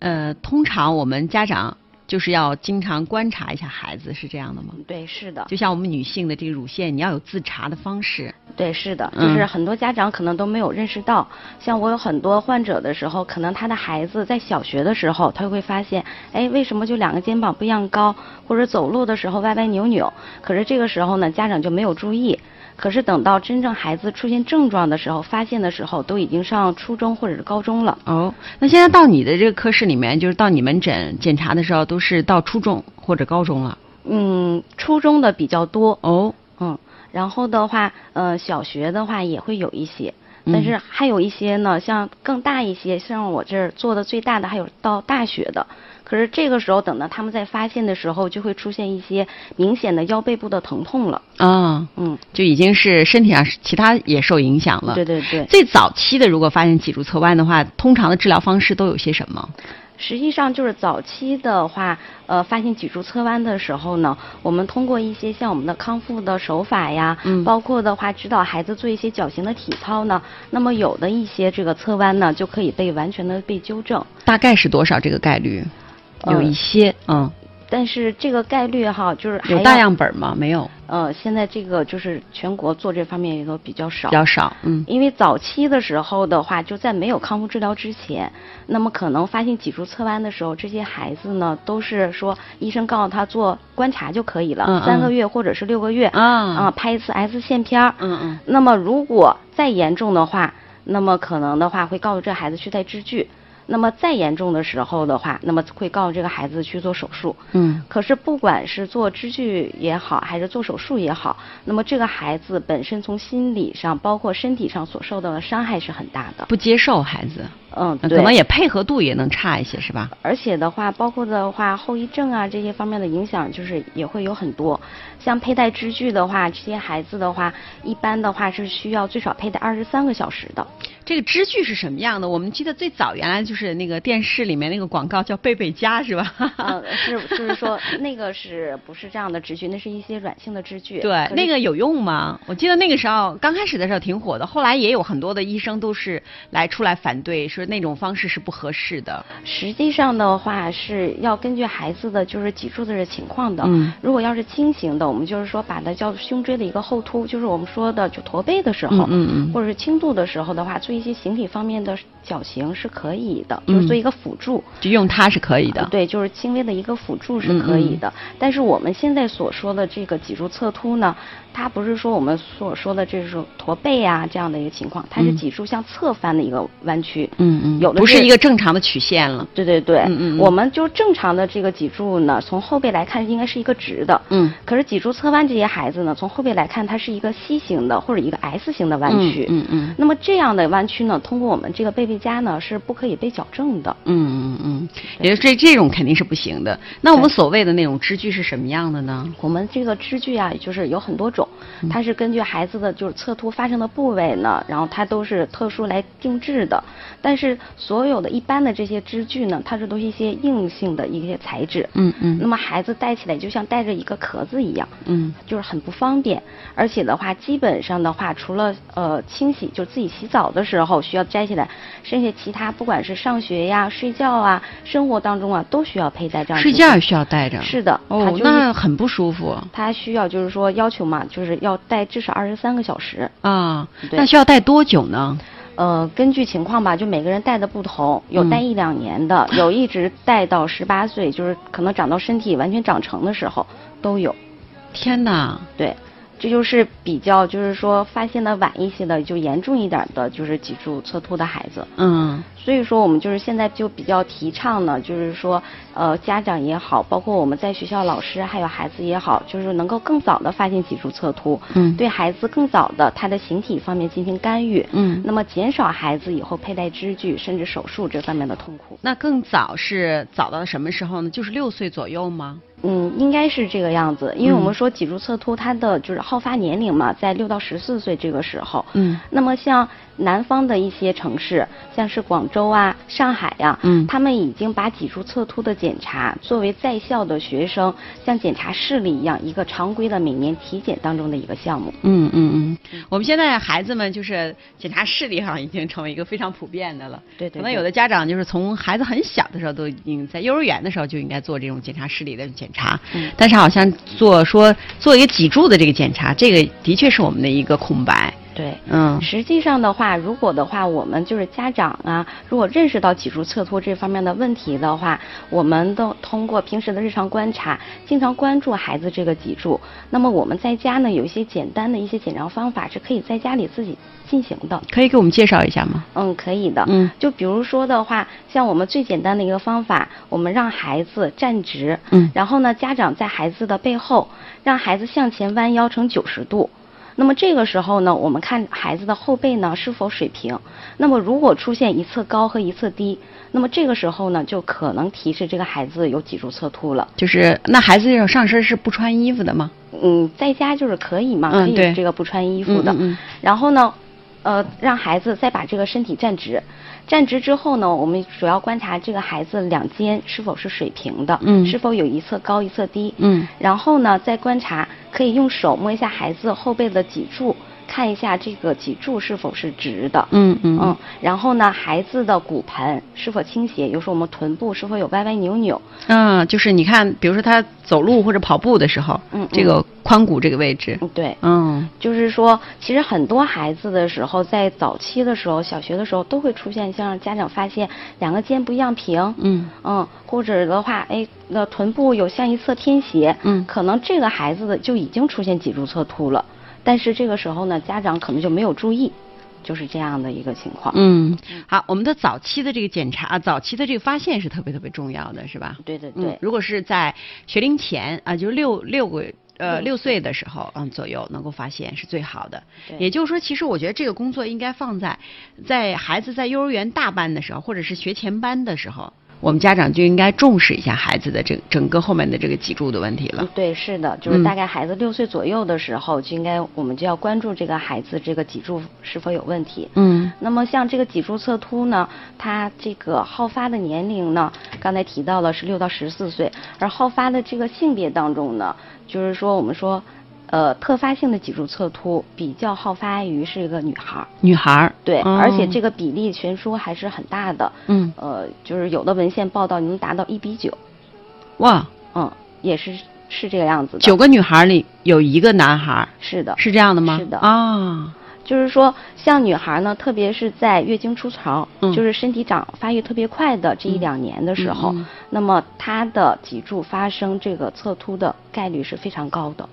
呃，通常我们家长。就是要经常观察一下孩子，是这样的吗？对，是的。就像我们女性的这个乳腺，你要有自查的方式。对，是的。就是很多家长可能都没有认识到，像我有很多患者的时候，可能他的孩子在小学的时候，他会发现，哎，为什么就两个肩膀不一样高，或者走路的时候歪歪扭扭？可是这个时候呢，家长就没有注意。可是等到真正孩子出现症状的时候，发现的时候都已经上初中或者是高中了。哦，那现在到你的这个科室里面，就是到你门诊检查的时候，都是到初中或者高中了。嗯，初中的比较多。哦，嗯，然后的话，呃，小学的话也会有一些，但是还有一些呢，像更大一些，像我这儿做的最大的还有到大学的。可是这个时候，等到他们在发现的时候，就会出现一些明显的腰背部的疼痛了。啊，嗯，就已经是身体上其他也受影响了。对对对。最早期的，如果发现脊柱侧弯的话，通常的治疗方式都有些什么？实际上就是早期的话，呃，发现脊柱侧弯的时候呢，我们通过一些像我们的康复的手法呀，嗯，包括的话指导孩子做一些矫形的体操呢，那么有的一些这个侧弯呢，就可以被完全的被纠正。大概是多少这个概率？有一些，嗯，但是这个概率哈，就是有大样本吗？没有。呃，现在这个就是全国做这方面也都比较少，比较少，嗯。因为早期的时候的话，就在没有康复治疗之前，那么可能发现脊柱侧弯的时候，这些孩子呢都是说医生告诉他做观察就可以了，三个月或者是六个月，啊啊，拍一次 X 线片儿，嗯嗯。那么如果再严重的话，那么可能的话会告诉这孩子去戴支具。那么再严重的时候的话，那么会告诉这个孩子去做手术。嗯。可是不管是做支具也好，还是做手术也好，那么这个孩子本身从心理上，包括身体上所受到的伤害是很大的。不接受孩子。嗯，可能也配合度也能差一些，是吧？而且的话，包括的话后遗症啊这些方面的影响，就是也会有很多。像佩戴支具的话，这些孩子的话，一般的话是需要最少佩戴二十三个小时的。这个支具是什么样的？我们记得最早原来就是那个电视里面那个广告叫贝贝佳，是吧？*laughs* 嗯，是，就是说那个是不是这样的支具？那是一些软性的支具。对，那个有用吗？我记得那个时候刚开始的时候挺火的，后来也有很多的医生都是来出来反对，说那种方式是不合适的。实际上的话是要根据孩子的就是脊柱的这情况的。嗯。如果要是轻型的，我们就是说把它叫胸椎的一个后凸，就是我们说的就驼背的时候，嗯嗯嗯，或者是轻度的时候的话，做一些形体方面的矫形是可以的，就是做一个辅助。就用它是可以的。对，就是轻微的一个辅助是可以的。但是我们现在所说的这个脊柱侧凸呢，它不是说我们所说的这种驼背啊这样的一个情况，它是脊柱向侧翻的一个弯曲。嗯嗯。有的不是一个正常的曲线了。对对对。嗯嗯。我们就正常的这个脊柱呢，从后背来看应该是一个直的。嗯。可是脊柱侧弯这些孩子呢，从后背来看，它是一个 C 型的或者一个 S 型的弯曲。嗯嗯。那么这样的弯曲呢，通过我们这个贝贝佳呢，是不可以被矫正的。嗯嗯嗯。也就这这种肯定是不行的。那我们所谓的那种支具是什么样的呢？我们这个支具啊，就是有很多种，它是根据孩子的就是侧凸发生的部位呢，然后它都是特殊来定制的。但是所有的一般的这些支具呢，它是都是一些硬性的一些材质。嗯嗯。那么孩子戴起来就像戴着一个壳子一样。嗯。就是很不方便，而且的话，基本上的话，除了呃清洗，就自己洗澡的时候需要摘下来，剩下其他不管是上学呀、睡觉啊，生活当中啊都需要佩戴这样睡觉也需要戴着。是的，它哦就，是那很不舒服它需要就是说要求嘛，就是要戴至少二十三个小时。啊。对那需要戴多久呢？呃，根据情况吧，就每个人戴的不同，有嗯戴一两年的，有一直戴到十八岁，就是可能长到身体完全长成的时候都有。天哪！对，这就是比较就是说发现的晚一些的，就严重一点的，就是脊柱侧凸的孩子。嗯所以说，我们就是现在就比较提倡呢，就是说，呃，家长也好，包括我们在学校老师还有孩子也好，就是能够更早的发现脊柱侧凸，嗯对孩子更早的他的形体方面进行干预，嗯那么减少孩子以后佩戴支具甚至手术这方面的痛苦。那更早是早到什么时候呢？就是六岁左右吗？嗯，应该是这个样子，因为我嗯们说脊柱侧凸它的就是好发年龄嘛，在六到十四岁这个时候。嗯那么像南方的一些城市，像是广州啊、上海呀、嗯他们已经把脊柱侧凸的检查作为在校的学生像检查视力一样一个常规的每年体检当中的一个项目。嗯嗯嗯，我们现在孩子们就是检查视力哈，已经成为一个非常普遍的了。对对对可能有的家长就是从孩子很小的时候都已经在幼儿园的时候就应该做这种检查视力的检查，嗯但是好像做说做一个脊柱的这个检查，这个的确是我们的一个空白。对。嗯实际上的话，如果的话，我们就是家长啊，如果认识到脊柱侧凸这方面的问题的话，我们都通过平时的日常观察，经常关注孩子这个脊柱。那么我们在家呢，有一些简单的一些检查方法是可以在家里自己进行的。可以给我们介绍一下吗？嗯，可以的。嗯就比如说的话，像我们最简单的一个方法，我们让孩子站直，嗯然后呢，家长在孩子的背后，让孩子向前弯腰成九十度。那么这个时候呢，我们看孩子的后背呢是否水平。那么如果出现一侧高和一侧低，那么这个时候呢，就可能提示这个孩子有脊柱侧凸了。就是那孩子要上身是不穿衣服的吗？嗯，在家就是可以嘛，可以这个不穿衣服的。嗯嗯嗯然后呢，呃，让孩子再把这个身体站直，站直之后呢，我们主要观察这个孩子两肩是否是水平的，嗯。是否有一侧高一侧低，嗯。然后呢，再观察，可以用手摸一下孩子后背的脊柱，看一下这个脊柱是否是直的。嗯嗯。嗯，然后呢，孩子的骨盆是否倾斜？有时候我们臀部是否有歪歪扭扭？嗯，就是你看，比如说他走路或者跑步的时候，嗯嗯。这个髋骨这个位置，嗯，对，嗯。就是说，其实很多孩子的时候，在早期的时候，小学的时候都会出现，像家长发现两个肩不一样平，嗯。嗯，或者的话，哎，那臀部有向一侧偏斜，嗯。可能这个孩子的就已经出现脊柱侧凸了，但是这个时候呢，家长可能就没有注意，就是这样的一个情况。嗯，好，我们的早期的这个检查，早期的这个发现是特别特别重要的，是吧？对对对，嗯，如果是在学龄前啊，就是六六个呃六六岁的时候，嗯左右能够发现是最好的。对也就是说，其实我觉得这个工作应该放在在孩子在幼儿园大班的时候，或者是学前班的时候，我们家长就应该重视一下孩子的这个整个后面的这个脊柱的问题了嗯。对，是的，就是嗯大概孩子六岁左右的时候，就应该我们就要关注这个孩子这个脊柱是否有问题。嗯那么像这个脊柱侧凸呢，它这个好发的年龄呢，刚才提到了是六到十四岁，而好发的这个性别当中呢，就是说我们说，呃，特发性的脊柱侧凸比较好发于是一个女孩儿，女孩儿对，哦而且这个比例悬殊还是很大的，嗯呃，就是有的文献报道能达到一比九，哇，嗯，也是是这个样子的，九个女孩儿里有一个男孩儿，是的，是这样的吗？是的啊，就是说，像女孩呢，特别是在月经初潮，嗯就是身体长发育特别快的这一两年的时候，那么她的脊柱发生这个侧凸的概率是非常高的。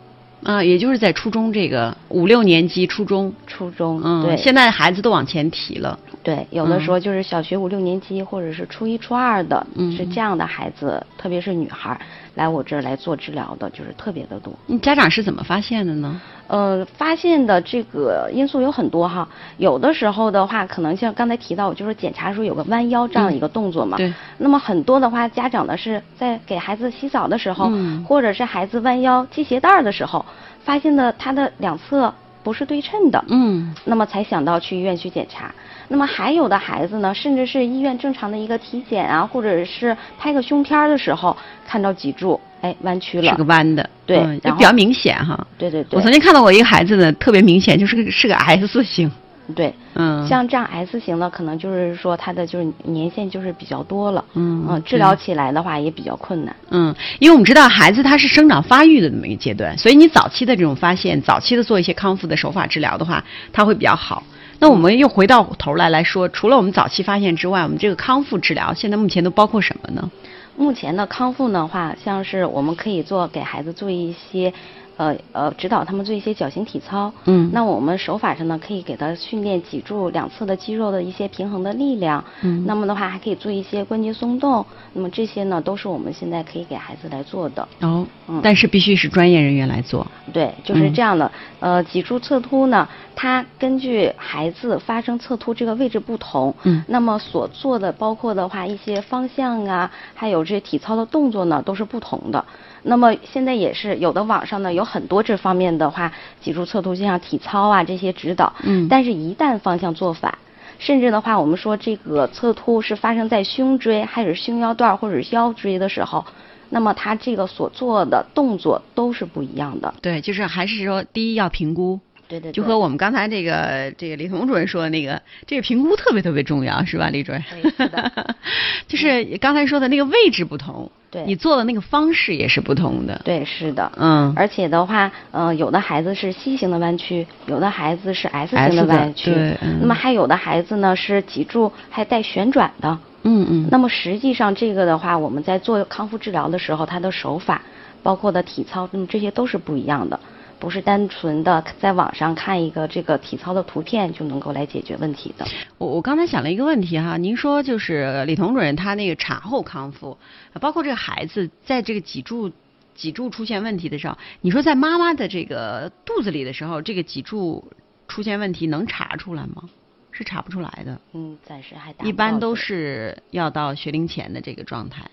啊，也就是在初中这个五六年级初中，初中，嗯，对，现在孩子都往前提了，对，有的嗯时候就是小学五六年级或者是初一、初二的，嗯是这样的孩子，特别是女孩来我这儿来做治疗的，就是特别的多。你家长是怎么发现的呢？呃，发现的这个因素有很多哈，有的时候的话，可能像刚才提到，我就是检查时候有个弯腰这样的一个动作嘛。对。那么很多的话，家长呢是在给孩子洗澡的时候，嗯或者是孩子弯腰系鞋带儿的时候，发现的他的两侧不是对称的。嗯那么才想到去医院去检查。那么还有的孩子呢，甚至是医院正常的一个体检啊，或者是拍个胸片的时候，看到脊柱哎弯曲了是个。弯的，对嗯，就然比较明显哈。对对对。我曾经看到过一个孩子呢，特别明显，就是个是个 S 型，对，嗯，像这样 S 型的，可能就是说它的就是年限就是比较多了，嗯治疗起来的话也比较困难。嗯，因为我们知道孩子他是生长发育的这么一个阶段，所以你早期的这种发现，早期的做一些康复的手法治疗的话，它会比较好。那我们又回到头来来说，除了我们早期发现之外，我们这个康复治疗现在目前都包括什么呢？目前的康复的话，像是我们可以做给孩子做一些。呃呃，指导他们做一些矫形体操。嗯。那我们手法上呢，可以给他训练脊柱两侧的肌肉的一些平衡的力量。嗯。那么的话，还可以做一些关节松动。那么这些呢，都是我们现在可以给孩子来做的。哦。嗯。但是必须是专业人员来做。对，就是这样的。呃，脊柱侧凸呢，它根据孩子发生侧凸这个位置不同。嗯。那么所做的包括的话，一些方向啊，还有这些体操的动作呢，都是不同的。那么现在也是有的网上呢有很多这方面的话，脊柱侧凸就像体操啊这些指导，嗯，但是一旦方向做反，甚至的话我们说这个侧凸是发生在胸椎还是胸腰段或者是腰椎的时候，那么他这个所做的动作都是不一样的。对，就是还是说第一要评估。对对，就和我们刚才这个这个李彤主任说的那个，这个评估特别特别重要，是吧，李主任？是的，*laughs* 就是刚才说的那个位置不同，对，你做的那个方式也是不同的。对，是的，嗯。而且的话，呃，有的孩子是 C 型的弯曲，有的孩子是 S 型的弯曲，对。那么还有的孩子呢是脊柱还带旋转的，嗯嗯。那么实际上这个的话，我们在做康复治疗的时候，它的手法，包括的体操，嗯这些都是不一样的。不是单纯的在网上看一个这个体操的图片就能够来解决问题的。我我刚才想了一个问题哈，您说就是李彤主任他那个产后康复，包括这个孩子在这个脊柱脊柱出现问题的时候，你说在妈妈的这个肚子里的时候，这个脊柱出现问题能查出来吗？是查不出来的。嗯，暂时还一般都是要到学龄前的这个状态。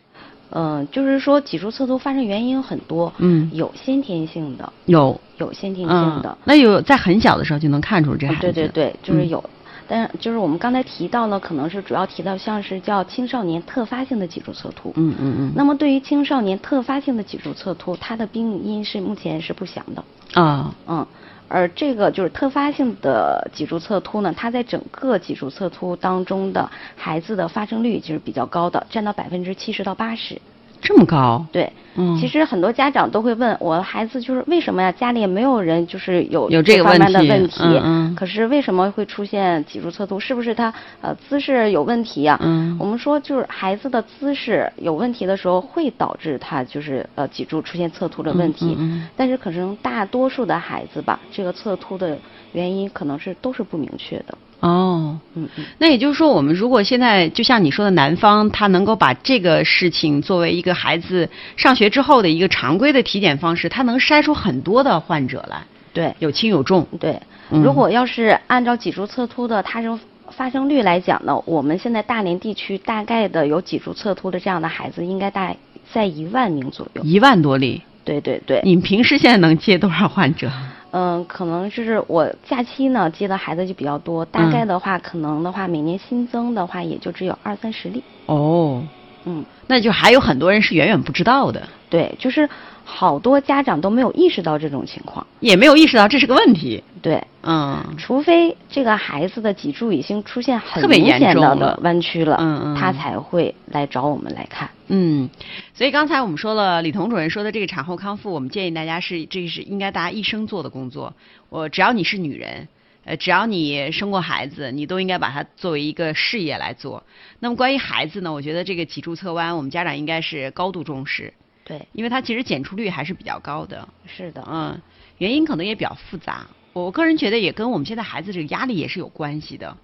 嗯，就是说脊柱侧凸发生原因有很多，嗯，有先天性的，有。有先天性的，那有在很小的时候就能看出这孩子，对对对，就是有，但是就是我们刚才提到了，可能是主要提到像是叫青少年特发性的脊柱侧凸，嗯嗯嗯，那么对于青少年特发性的脊柱侧凸，它的病因是目前是不详的，啊，嗯，而这个就是特发性的脊柱侧凸呢，它在整个脊柱侧凸当中的孩子的发生率就是比较高的，占到百分之七十到八十。这么高？对，嗯，其实很多家长都会问我的孩子，就是为什么呀？家里也没有人就是有有这个问的问题，嗯嗯，可是为什么会出现脊柱侧凸？是不是他呃姿势有问题呀？嗯，我们说就是孩子的姿势有问题的时候，会导致他就是呃脊柱出现侧凸的问题，嗯，但是可能大多数的孩子吧，这个侧凸的原因可能是都是不明确的。哦，嗯嗯，那也就是说，我们如果现在就像你说的，男方他能够把这个事情作为一个孩子上学之后的一个常规的体检方式，他能筛出很多的患者来，对，有轻有重，对。如果要是按照脊柱侧凸的它生发生率来讲呢，我们现在大连地区大概的有脊柱侧凸的这样的孩子，应该大在一万名左右，一万多例。对对对。你们平时现在能接多少患者？嗯，可能就是我假期呢接的孩子就比较多，大概的话，可能的话每年新增的话也就只有二三十例。哦，嗯，那就还有很多人是远远不知道的。对，就是好多家长都没有意识到这种情况，也没有意识到这是个问题。对，嗯，除非这个孩子的脊柱已经出现很明显的弯曲了，嗯嗯，他才会来找我们来看。嗯，所以刚才我们说了，李彤主任说的这个产后康复，我们建议大家是这是应该大家一生做的工作。我只要你是女人，呃，只要你生过孩子，你都应该把它作为一个事业来做。那么关于孩子呢，我觉得这个脊柱侧弯，我们家长应该是高度重视。对，因为它其实检出率还是比较高的。是的，嗯，原因可能也比较复杂。我个人觉得也跟我们现在孩子这个压力也是有关系的。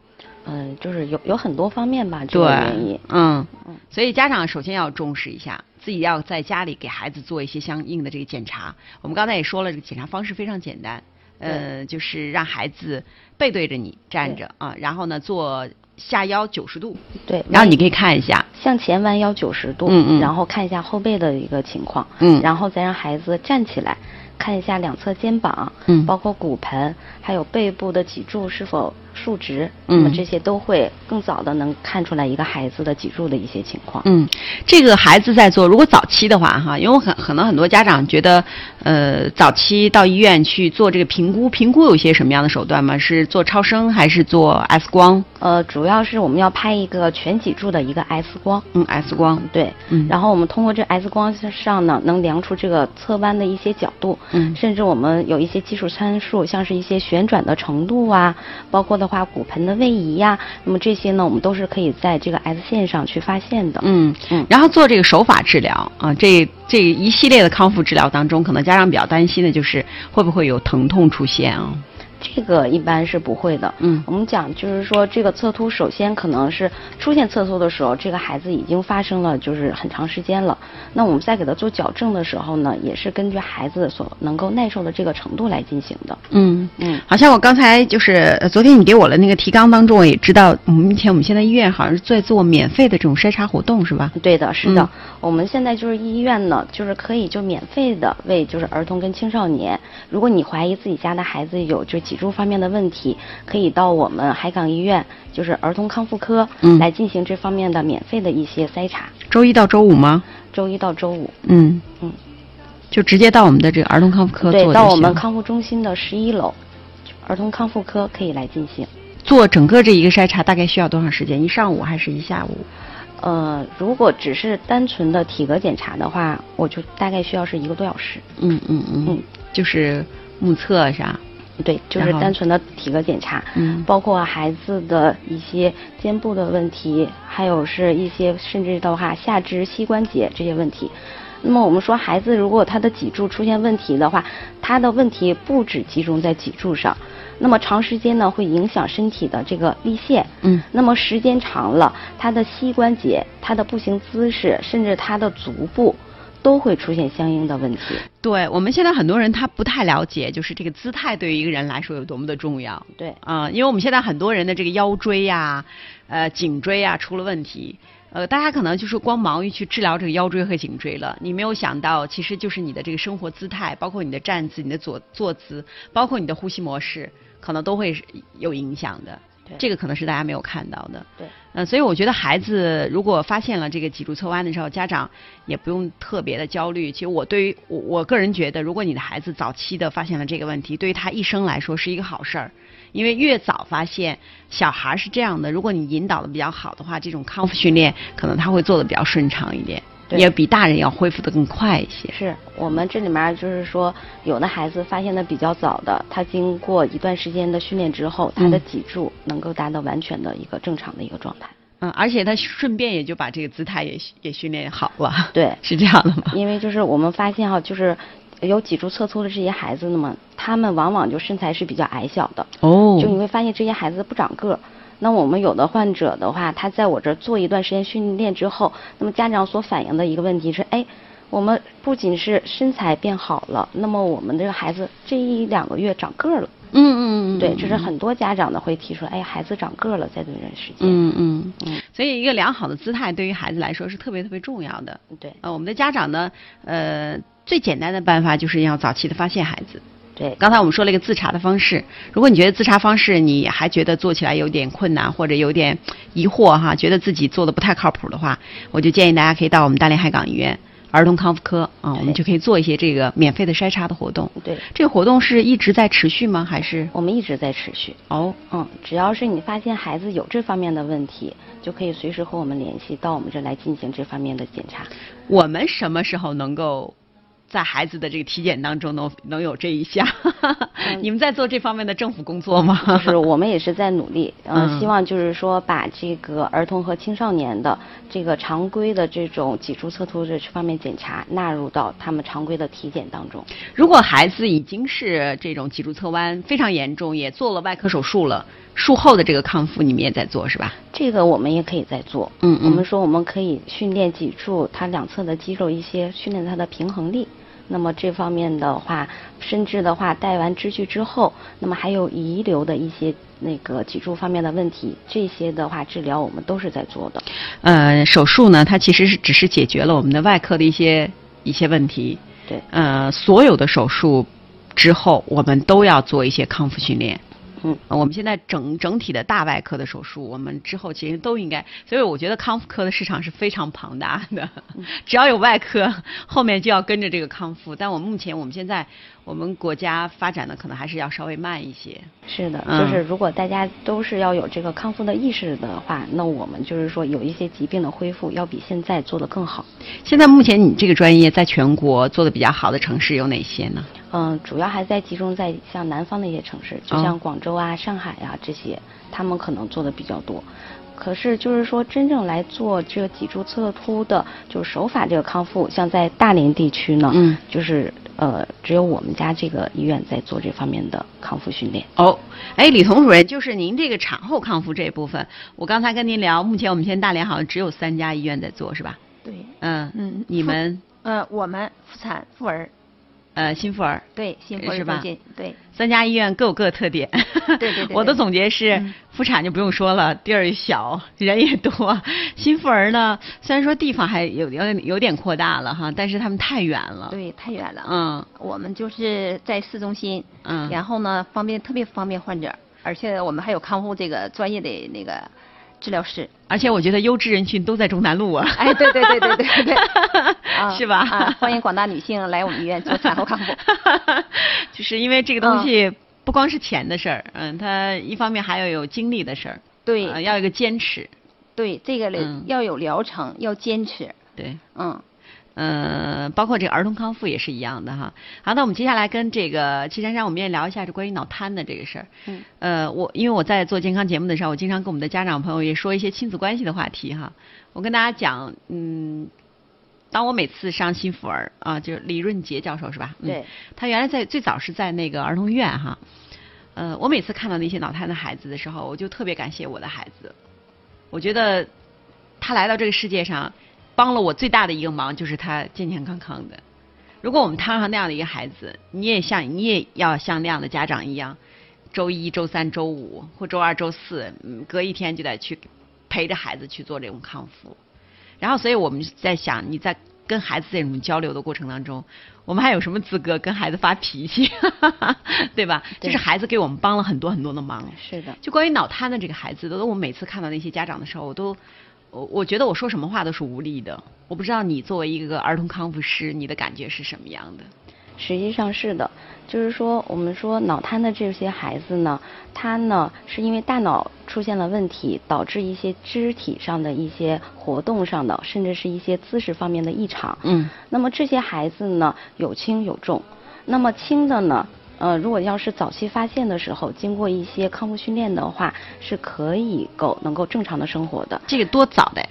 嗯，就是有有很多方面吧，这个原因。嗯嗯。所以家长首先要重视一下，自己要在家里给孩子做一些相应的这个检查。我们刚才也说了，这个检查方式非常简单，呃，就是让孩子背对着你站着啊，然后呢做下腰九十度。对。然后你可以看一下，向前弯腰九十度，嗯嗯，然后看一下后背的一个情况，嗯，然后再让孩子站起来。看一下两侧肩膀，嗯，包括骨盆，还有背部的脊柱是否数值，嗯那么这些都会更早的能看出来一个孩子的脊柱的一些情况。嗯，这个孩子在做，如果早期的话，哈，因为我很可能很多家长觉得，呃，早期到医院去做这个评估，评估有一些什么样的手段吗？是做超声还是做 X 光？呃，主要是我们要拍一个全脊柱的一个 X 光。嗯，X 光。对，嗯然后我们通过这 X 光上呢，能量出这个侧弯的一些角度，嗯甚至我们有一些技术参数，像是一些旋转的程度啊，包括的话骨盆的位移呀、那么这些呢，我们都是可以在这个 X 线上去发现的。嗯嗯然后做这个手法治疗啊，这这一系列的康复治疗当中，可能家长比较担心的就是会不会有疼痛出现啊？这个一般是不会的。嗯我们讲就是说，这个侧凸首先可能是出现侧凸的时候，这个孩子已经发生了就是很长时间了。那我们在给他做矫正的时候呢，也是根据孩子所能够耐受的这个程度来进行的。嗯嗯好像我刚才就是呃昨天你给我的那个提纲当中，我也知道，嗯目前我们现在医院好像是在做免费的这种筛查活动，是吧？对的，是的。嗯我们现在就是医院呢，就是可以就免费的为就是儿童跟青少年，如果你怀疑自己家的孩子有就脊柱方面的问题，可以到我们海港医院就是儿童康复科、嗯来进行这方面的免费的一些筛查，周一到周五吗？周一到周五。嗯嗯，就直接到我们的这个儿童康复科做对，到我们康复中心的十一楼，儿童康复科可以来进行。做整个这一个筛查大概需要多长时间？一上午还是一下午？呃，如果只是单纯的体格检查的话，我就大概需要是一个多小时。嗯嗯嗯嗯就是目测是吧？对，就是单纯的体格检查，嗯包括孩子的一些肩部的问题，还有是一些甚至的话下肢膝关节这些问题。那么我们说，孩子如果他的脊柱出现问题的话，他的问题不只集中在脊柱上，那么长时间呢会影响身体的这个立线。嗯那么时间长了，他的膝关节、他的步行姿势，甚至他的足部，都会出现相应的问题。对我们现在很多人他不太了解，就是这个姿态对于一个人来说有多么的重要。对，啊、因为我们现在很多人的这个腰椎呀、呃颈椎呀出了问题，呃，大家可能就是光忙于去治疗这个腰椎和颈椎了，你没有想到，其实就是你的这个生活姿态，包括你的站姿、你的坐坐姿，包括你的呼吸模式，可能都会有影响的。对这个可能是大家没有看到的。对，呃，所以我觉得孩子如果发现了这个脊柱侧弯的时候，家长也不用特别的焦虑。其实我对于我我个人觉得，如果你的孩子早期的发现了这个问题，对于他一生来说是一个好事儿，因为越早发现，小孩儿是这样的，如果你引导的比较好的话，这种康复训练可能他会做的比较顺畅一点，对也比大人要恢复的更快一些。是我们这里面就是说，有的孩子发现的比较早的，他经过一段时间的训练之后，他的嗯脊柱能够达到完全的一个正常的一个状态。嗯，而且他顺便也就把这个姿态也也训练好了。对是这样的吗？因为就是我们发现哈，就是有脊柱侧凸的这些孩子呢嘛，他们往往就身材是比较矮小的，哦就你会发现这些孩子不长个儿。那我们有的患者的话，他在我这儿做一段时间训练之后，那么家长所反映的一个问题是，哎，我们不仅是身材变好了，那么我们这个孩子这一两个月长个儿了。嗯嗯嗯，对，这是很多家长呢会提出，哎，孩子长个儿了，在这段时间。嗯嗯嗯所以一个良好的姿态对于孩子来说是特别特别重要的。对呃，我们的家长呢，呃，最简单的办法就是要早期的发现孩子。对，刚才我们说了一个自查的方式，如果你觉得自查方式你还觉得做起来有点困难或者有点疑惑哈，觉得自己做的不太靠谱的话，我就建议大家可以到我们大连海港医院儿童康复科啊，我们就可以做一些这个免费的筛查的活动。对，这个活动是一直在持续吗？还是我们一直在持续。哦？嗯，只要是你发现孩子有这方面的问题，就可以随时和我们联系，到我们这儿来进行这方面的检查。我们什么时候能够在孩子的这个体检当中能能有这一项？你们在做这方面的政府工作吗？*laughs* 就是我们也是在努力，呃嗯希望就是说把这个儿童和青少年的这个常规的这种脊柱侧凸这方面检查纳入到他们常规的体检当中。如果孩子已经是这种脊柱侧弯非常严重，也做了外科手术了，术后的这个康复你们也在做是吧？这个我们也可以在做。嗯嗯我们说我们可以训练脊柱它两侧的肌肉一些训练它的平衡力。那么这方面的话，甚至的话带完支具之后，那么还有遗留的一些那个脊柱方面的问题，这些的话治疗我们都是在做的。呃，手术呢，它其实是只是解决了我们的外科的一些一些问题。对，呃，所有的手术之后，我们都要做一些康复训练。嗯呃我们现在整整体的大外科的手术，我们之后其实都应该，所以我觉得康复科的市场是非常庞大的，嗯只要有外科，后面就要跟着这个康复。但我目前我们现在我们国家发展的可能还是要稍微慢一些。是的，嗯就是如果大家都是要有这个康复的意识的话，那我们就是说有一些疾病的恢复要比现在做的更好。现在目前你这个专业在全国做的比较好的城市有哪些呢？嗯，主要还在集中在像南方的一些城市，就哦像广州啊、上海啊这些，他们可能做的比较多。可是就是说，真正来做这个脊柱侧凸的，就是手法这个康复，像在大连地区呢，嗯就是呃，只有我们家这个医院在做这方面的康复训练。哦，哎，李彤主任，就是您这个产后康复这一部分，我刚才跟您聊，目前我们现在大连好像只有三家医院在做，是吧？对，嗯嗯你们 *laughs* 呃，我们妇产妇儿呃新妇儿对新妇儿是吧对三家医院各有各的特点。*laughs* 对对对我的总结是，嗯妇产就不用说了，地儿小，人也多。新妇儿呢，虽然说地方还有有有点扩大了哈，但是他们太远了。，对太远了。嗯我们就是在市中心，嗯然后呢方便特别方便患者，而且我们还有康复这个专业的那个治疗室。而且我觉得优质人群都在中南路啊。哎，对对对对对对，*laughs* 啊是吧啊，欢迎广大女性来我们医院做产后康复。*laughs* 就是因为这个东西不光是钱的事儿，嗯，它一方面还要有精力的事儿，对呃要有一个坚持，对，这个嗯要有疗程，要坚持。对。嗯，呃，包括这个儿童康复也是一样的哈。好，那我们接下来跟这个齐珊珊，我们也聊一下这关于脑瘫的这个事儿。嗯。呃，我因为我在做健康节目的时候，我经常跟我们的家长朋友也说一些亲子关系的话题哈。我跟大家讲，嗯，当我每次上新福儿啊，就是李润杰教授是吧？嗯对。他原来在最早是在那个儿童医院哈。呃，我每次看到那些脑瘫的孩子的时候，我就特别感谢我的孩子。我觉得他来到这个世界上，帮了我最大的一个忙就是他健健康康的。如果我们摊上那样的一个孩子，你也像你也要像那样的家长一样，周一周三周五或周二周四，嗯，隔一天就得去陪着孩子去做这种康复。然后，所以我们在想，你在跟孩子这种交流的过程当中，我们还有什么资格跟孩子发脾气，*laughs* 对吧？对就是孩子给我们帮了很多很多的忙。是的，就关于脑瘫的这个孩子，都我每次看到那些家长的时候，我都我我觉得我说什么话都是无力的。我不知道你作为一个儿童康复师，你的感觉是什么样的？实际上是的，就是说我们说脑瘫的这些孩子呢，他呢是因为大脑出现了问题，导致一些肢体上的一些活动上的，甚至是一些姿势方面的异常。嗯那么这些孩子呢，有轻有重。那么轻的呢，呃，如果要是早期发现的时候，经过一些康复训练的话，是可以够能够正常的生活的。这个多早的？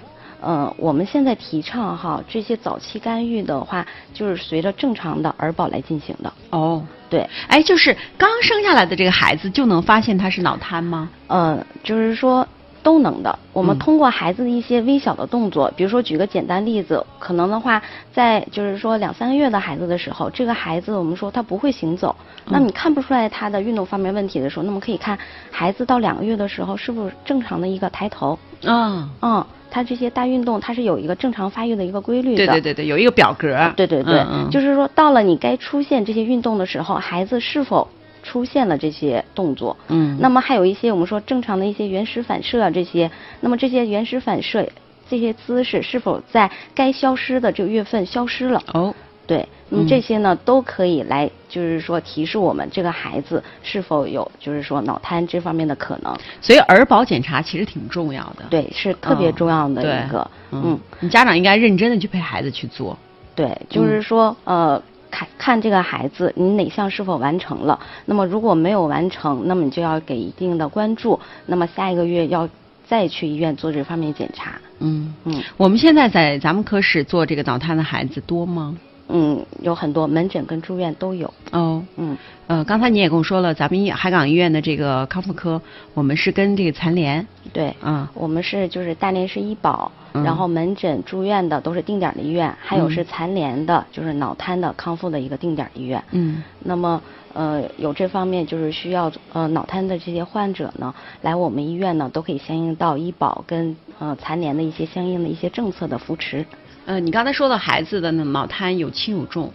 呃，我们现在提倡哈，这些早期干预的话，就是随着正常的儿保来进行的。哦，对，哎，就是刚生下来的这个孩子就能发现他是脑瘫吗？呃，就是说都能的。我们嗯通过孩子的一些微小的动作，比如说举个简单例子，可能的话，在就是说两三个月的孩子的时候，这个孩子我们说他不会行走，嗯那你看不出来他的运动方面问题的时候，那么可以看孩子到两个月的时候是不是正常的一个抬头，啊、嗯，他这些大运动它是有一个正常发育的一个规律的。对对对对，有一个表格。对对对，嗯嗯就是说到了你该出现这些运动的时候，孩子是否出现了这些动作？嗯那么还有一些我们说正常的一些原始反射啊这些，那么这些原始反射这些姿势是否在该消失的这个月份消失了？哦，对，那么嗯这些呢、都可以来就是说提示我们这个孩子是否有就是说脑瘫这方面的可能。所以儿保检查其实挺重要的。对，是特别哦重要的一个，嗯嗯，你家长应该认真的去陪孩子去做。对，就是说，呃，看看这个孩子你哪项是否完成了。那么如果没有完成，那么你就要给一定的关注。那么下一个月要再去医院做这方面检查。嗯嗯我们现在在咱们科室做这个脑瘫的孩子多吗？嗯，有很多门诊跟住院都有。哦，嗯，呃，刚才你也跟我说了，咱们医海港医院的这个康复科，我们是跟这个残联，对。啊，我们是就是大连市医保，嗯然后门诊住院的都是定点的医院，还有嗯是残联的，就是脑瘫的康复的一个定点医院。嗯那么呃有这方面就是需要呃脑瘫的这些患者呢，来我们医院呢都可以相应到医保跟呃残联的一些相应的一些政策的扶持。呃，你刚才说到孩子的呢脑瘫有轻有重，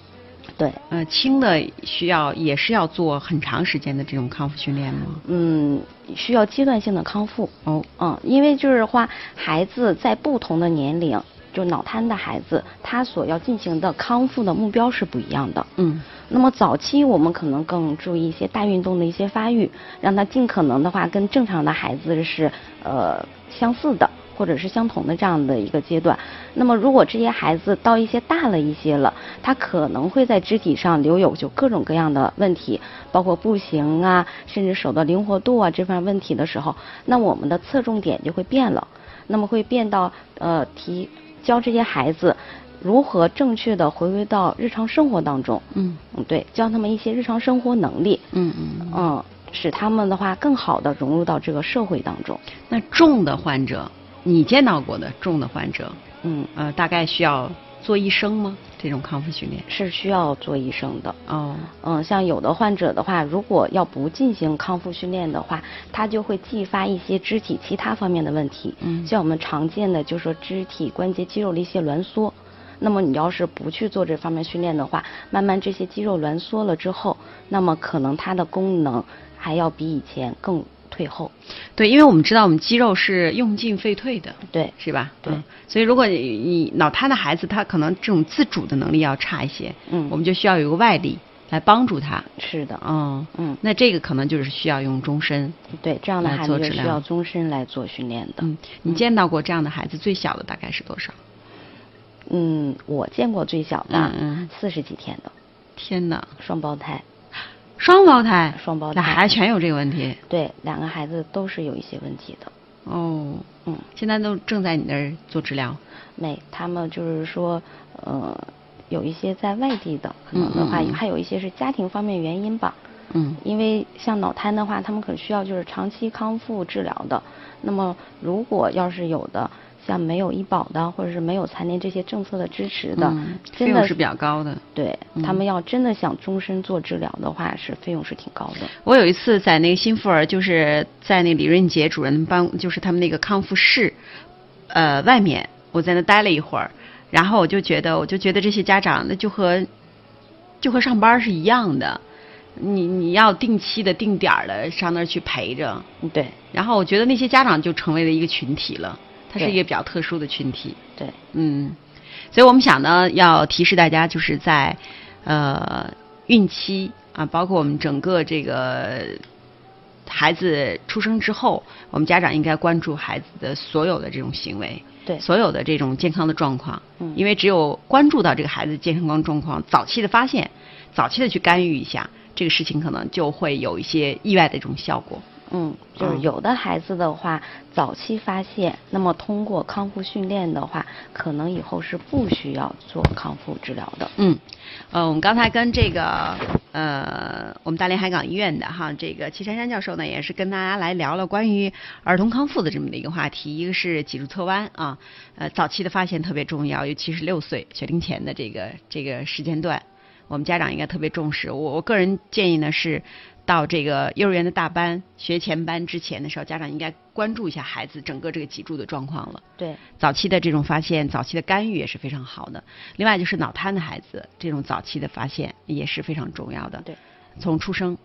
对，呃，轻的需要也是要做很长时间的这种康复训练吗？嗯，需要阶段性的康复。哦，嗯，因为就是话，孩子在不同的年龄，就脑瘫的孩子，他所要进行的康复的目标是不一样的。嗯，那么早期我们可能更注意一些大运动的一些发育，让他尽可能的话跟正常的孩子是呃相似的。或者是相同的这样的一个阶段，那么如果这些孩子到一些大了一些了，他可能会在肢体上留有就各种各样的问题，包括步行啊，甚至手的灵活度啊这方面问题的时候，那我们的侧重点就会变了，那么会变到呃提教这些孩子如何正确的回归到日常生活当中，嗯。嗯对，教他们一些日常生活能力，嗯嗯，嗯，使他们的话更好的融入到这个社会当中。那重的患者，你见到过的重的患者，嗯，呃，大概需要做医生吗？这种康复训练？是需要做医生的。哦，嗯，像有的患者的话，如果要不进行康复训练的话，他就会继发一些肢体其他方面的问题。嗯像我们常见的就是说肢体关节肌肉的一些挛缩。那么你要是不去做这方面训练的话，慢慢这些肌肉挛缩了之后，那么可能它的功能还要比以前更退后。对，因为我们知道我们肌肉是用进废退的，对，是吧？对嗯所以如果你你脑瘫的孩子，他可能这种自主的能力要差一些，嗯我们就需要有一个外力来帮助他。是的，嗯，嗯，那这个可能就是需要用终身。对，这样的孩子是需要终身来做训练的。嗯，你见到过这样的孩子，最小的大概是多少？嗯，我见过最小的嗯嗯四十几天的天哪，双胞胎，双胞胎，双胞胎俩孩子全有这个问题。对，两个孩子都是有一些问题的。哦，嗯，现在都正在你那儿做治疗。没，他们就是说，呃，有一些在外地的，可能的话，嗯嗯嗯还有一些是家庭方面原因吧。嗯因为像脑瘫的话，他们可能需要就是长期康复治疗的。那么，如果要是有的像没有医保的，或者是没有残联这些政策的支持的，嗯，费真的用是比较高的。对、嗯他们要真的想终身做治疗的话，是费用是挺高的。我有一次在那个新妇儿，就是在那李润杰主任办，就是他们那个康复室，呃，外面，我在那待了一会儿，然后我就觉得，我就觉得这些家长那就和就和上班是一样的，你你要定期的定点儿的上那儿去陪着，嗯对然后我觉得那些家长就成为了一个群体了，它是一个比较特殊的群体。对，嗯，所以我们想呢，要提示大家，就是在呃孕期啊，包括我们整个这个孩子出生之后，我们家长应该关注孩子的所有的这种行为，对所有的这种健康的状况，嗯因为只有关注到这个孩子健康状况，早期的发现，早期的去干预一下，这个事情可能就会有一些意外的这种效果。嗯，就是嗯有的孩子的话，早期发现，那么通过康复训练的话，可能以后是不需要做康复治疗的。嗯，呃，我们刚才跟这个呃，我们大连海港医院的哈这个齐珊珊教授呢，也是跟大家来聊了关于儿童康复的这么的一个话题。一个是脊柱侧弯啊，呃，早期的发现特别重要，尤其是六岁学龄前的这个这个时间段，我们家长应该特别重视。我我个人建议呢是。到这个幼儿园的大班、学前班之前的时候，家长应该关注一下孩子整个这个脊柱的状况了。对，早期的这种发现，早期的干预也是非常好的。另外就是脑瘫的孩子，这种早期的发现也是非常重要的。对，从出生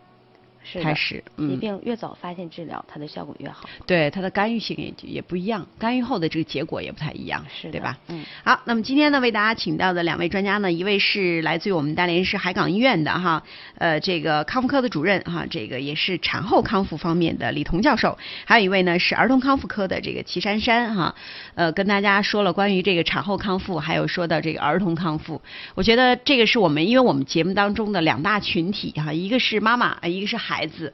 开始，疾嗯，病越早发现治疗，它的效果越好。对它的干预性也也不一样，干预后的这个结果也不太一样，是对吧？嗯，好，那么今天呢，为大家请到的两位专家呢，一位是来自于我们大连市海港医院的哈，呃，这个康复科的主任哈，这个也是产后康复方面的李彤教授，还有一位呢是儿童康复科的这个齐珊珊哈，呃，跟大家说了关于这个产后康复，还有说到这个儿童康复，我觉得这个是我们因为我们节目当中的两大群体哈，一个是妈妈，呃一个是孩孩子。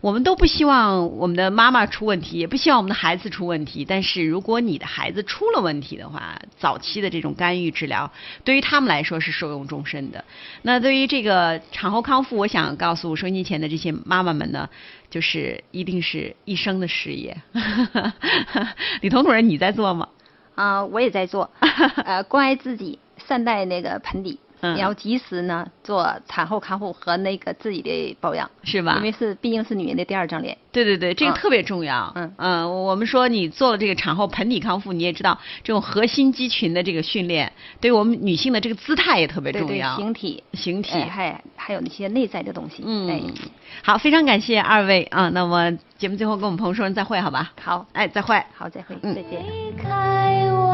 我们都不希望我们的妈妈出问题，也不希望我们的孩子出问题。但是如果你的孩子出了问题的话，早期的这种干预治疗对于他们来说是受用终身的。那对于这个产后康复，我想告诉收音机前的这些妈妈们呢，就是一定是一生的事业。*laughs* 李彤主任，你在做吗？啊、我也在做，呃，关爱自己，善待那个盆底。嗯你要及时呢做产后康复和那个自己的保养，是吧因为是毕竟是女人的第二张脸。对对对，这个嗯特别重要。嗯嗯我们说你做了这个产后盆底康复，你也知道这种核心肌群的这个训练，对我们女性的这个姿态也特别对对，重要。形体，形体哎，还还有那些内在的东西。嗯哎，，好，非常感谢二位啊。那么节目最后跟我们朋友说声再会，好吧？好，哎，再会。好，再会，嗯再见。离开我。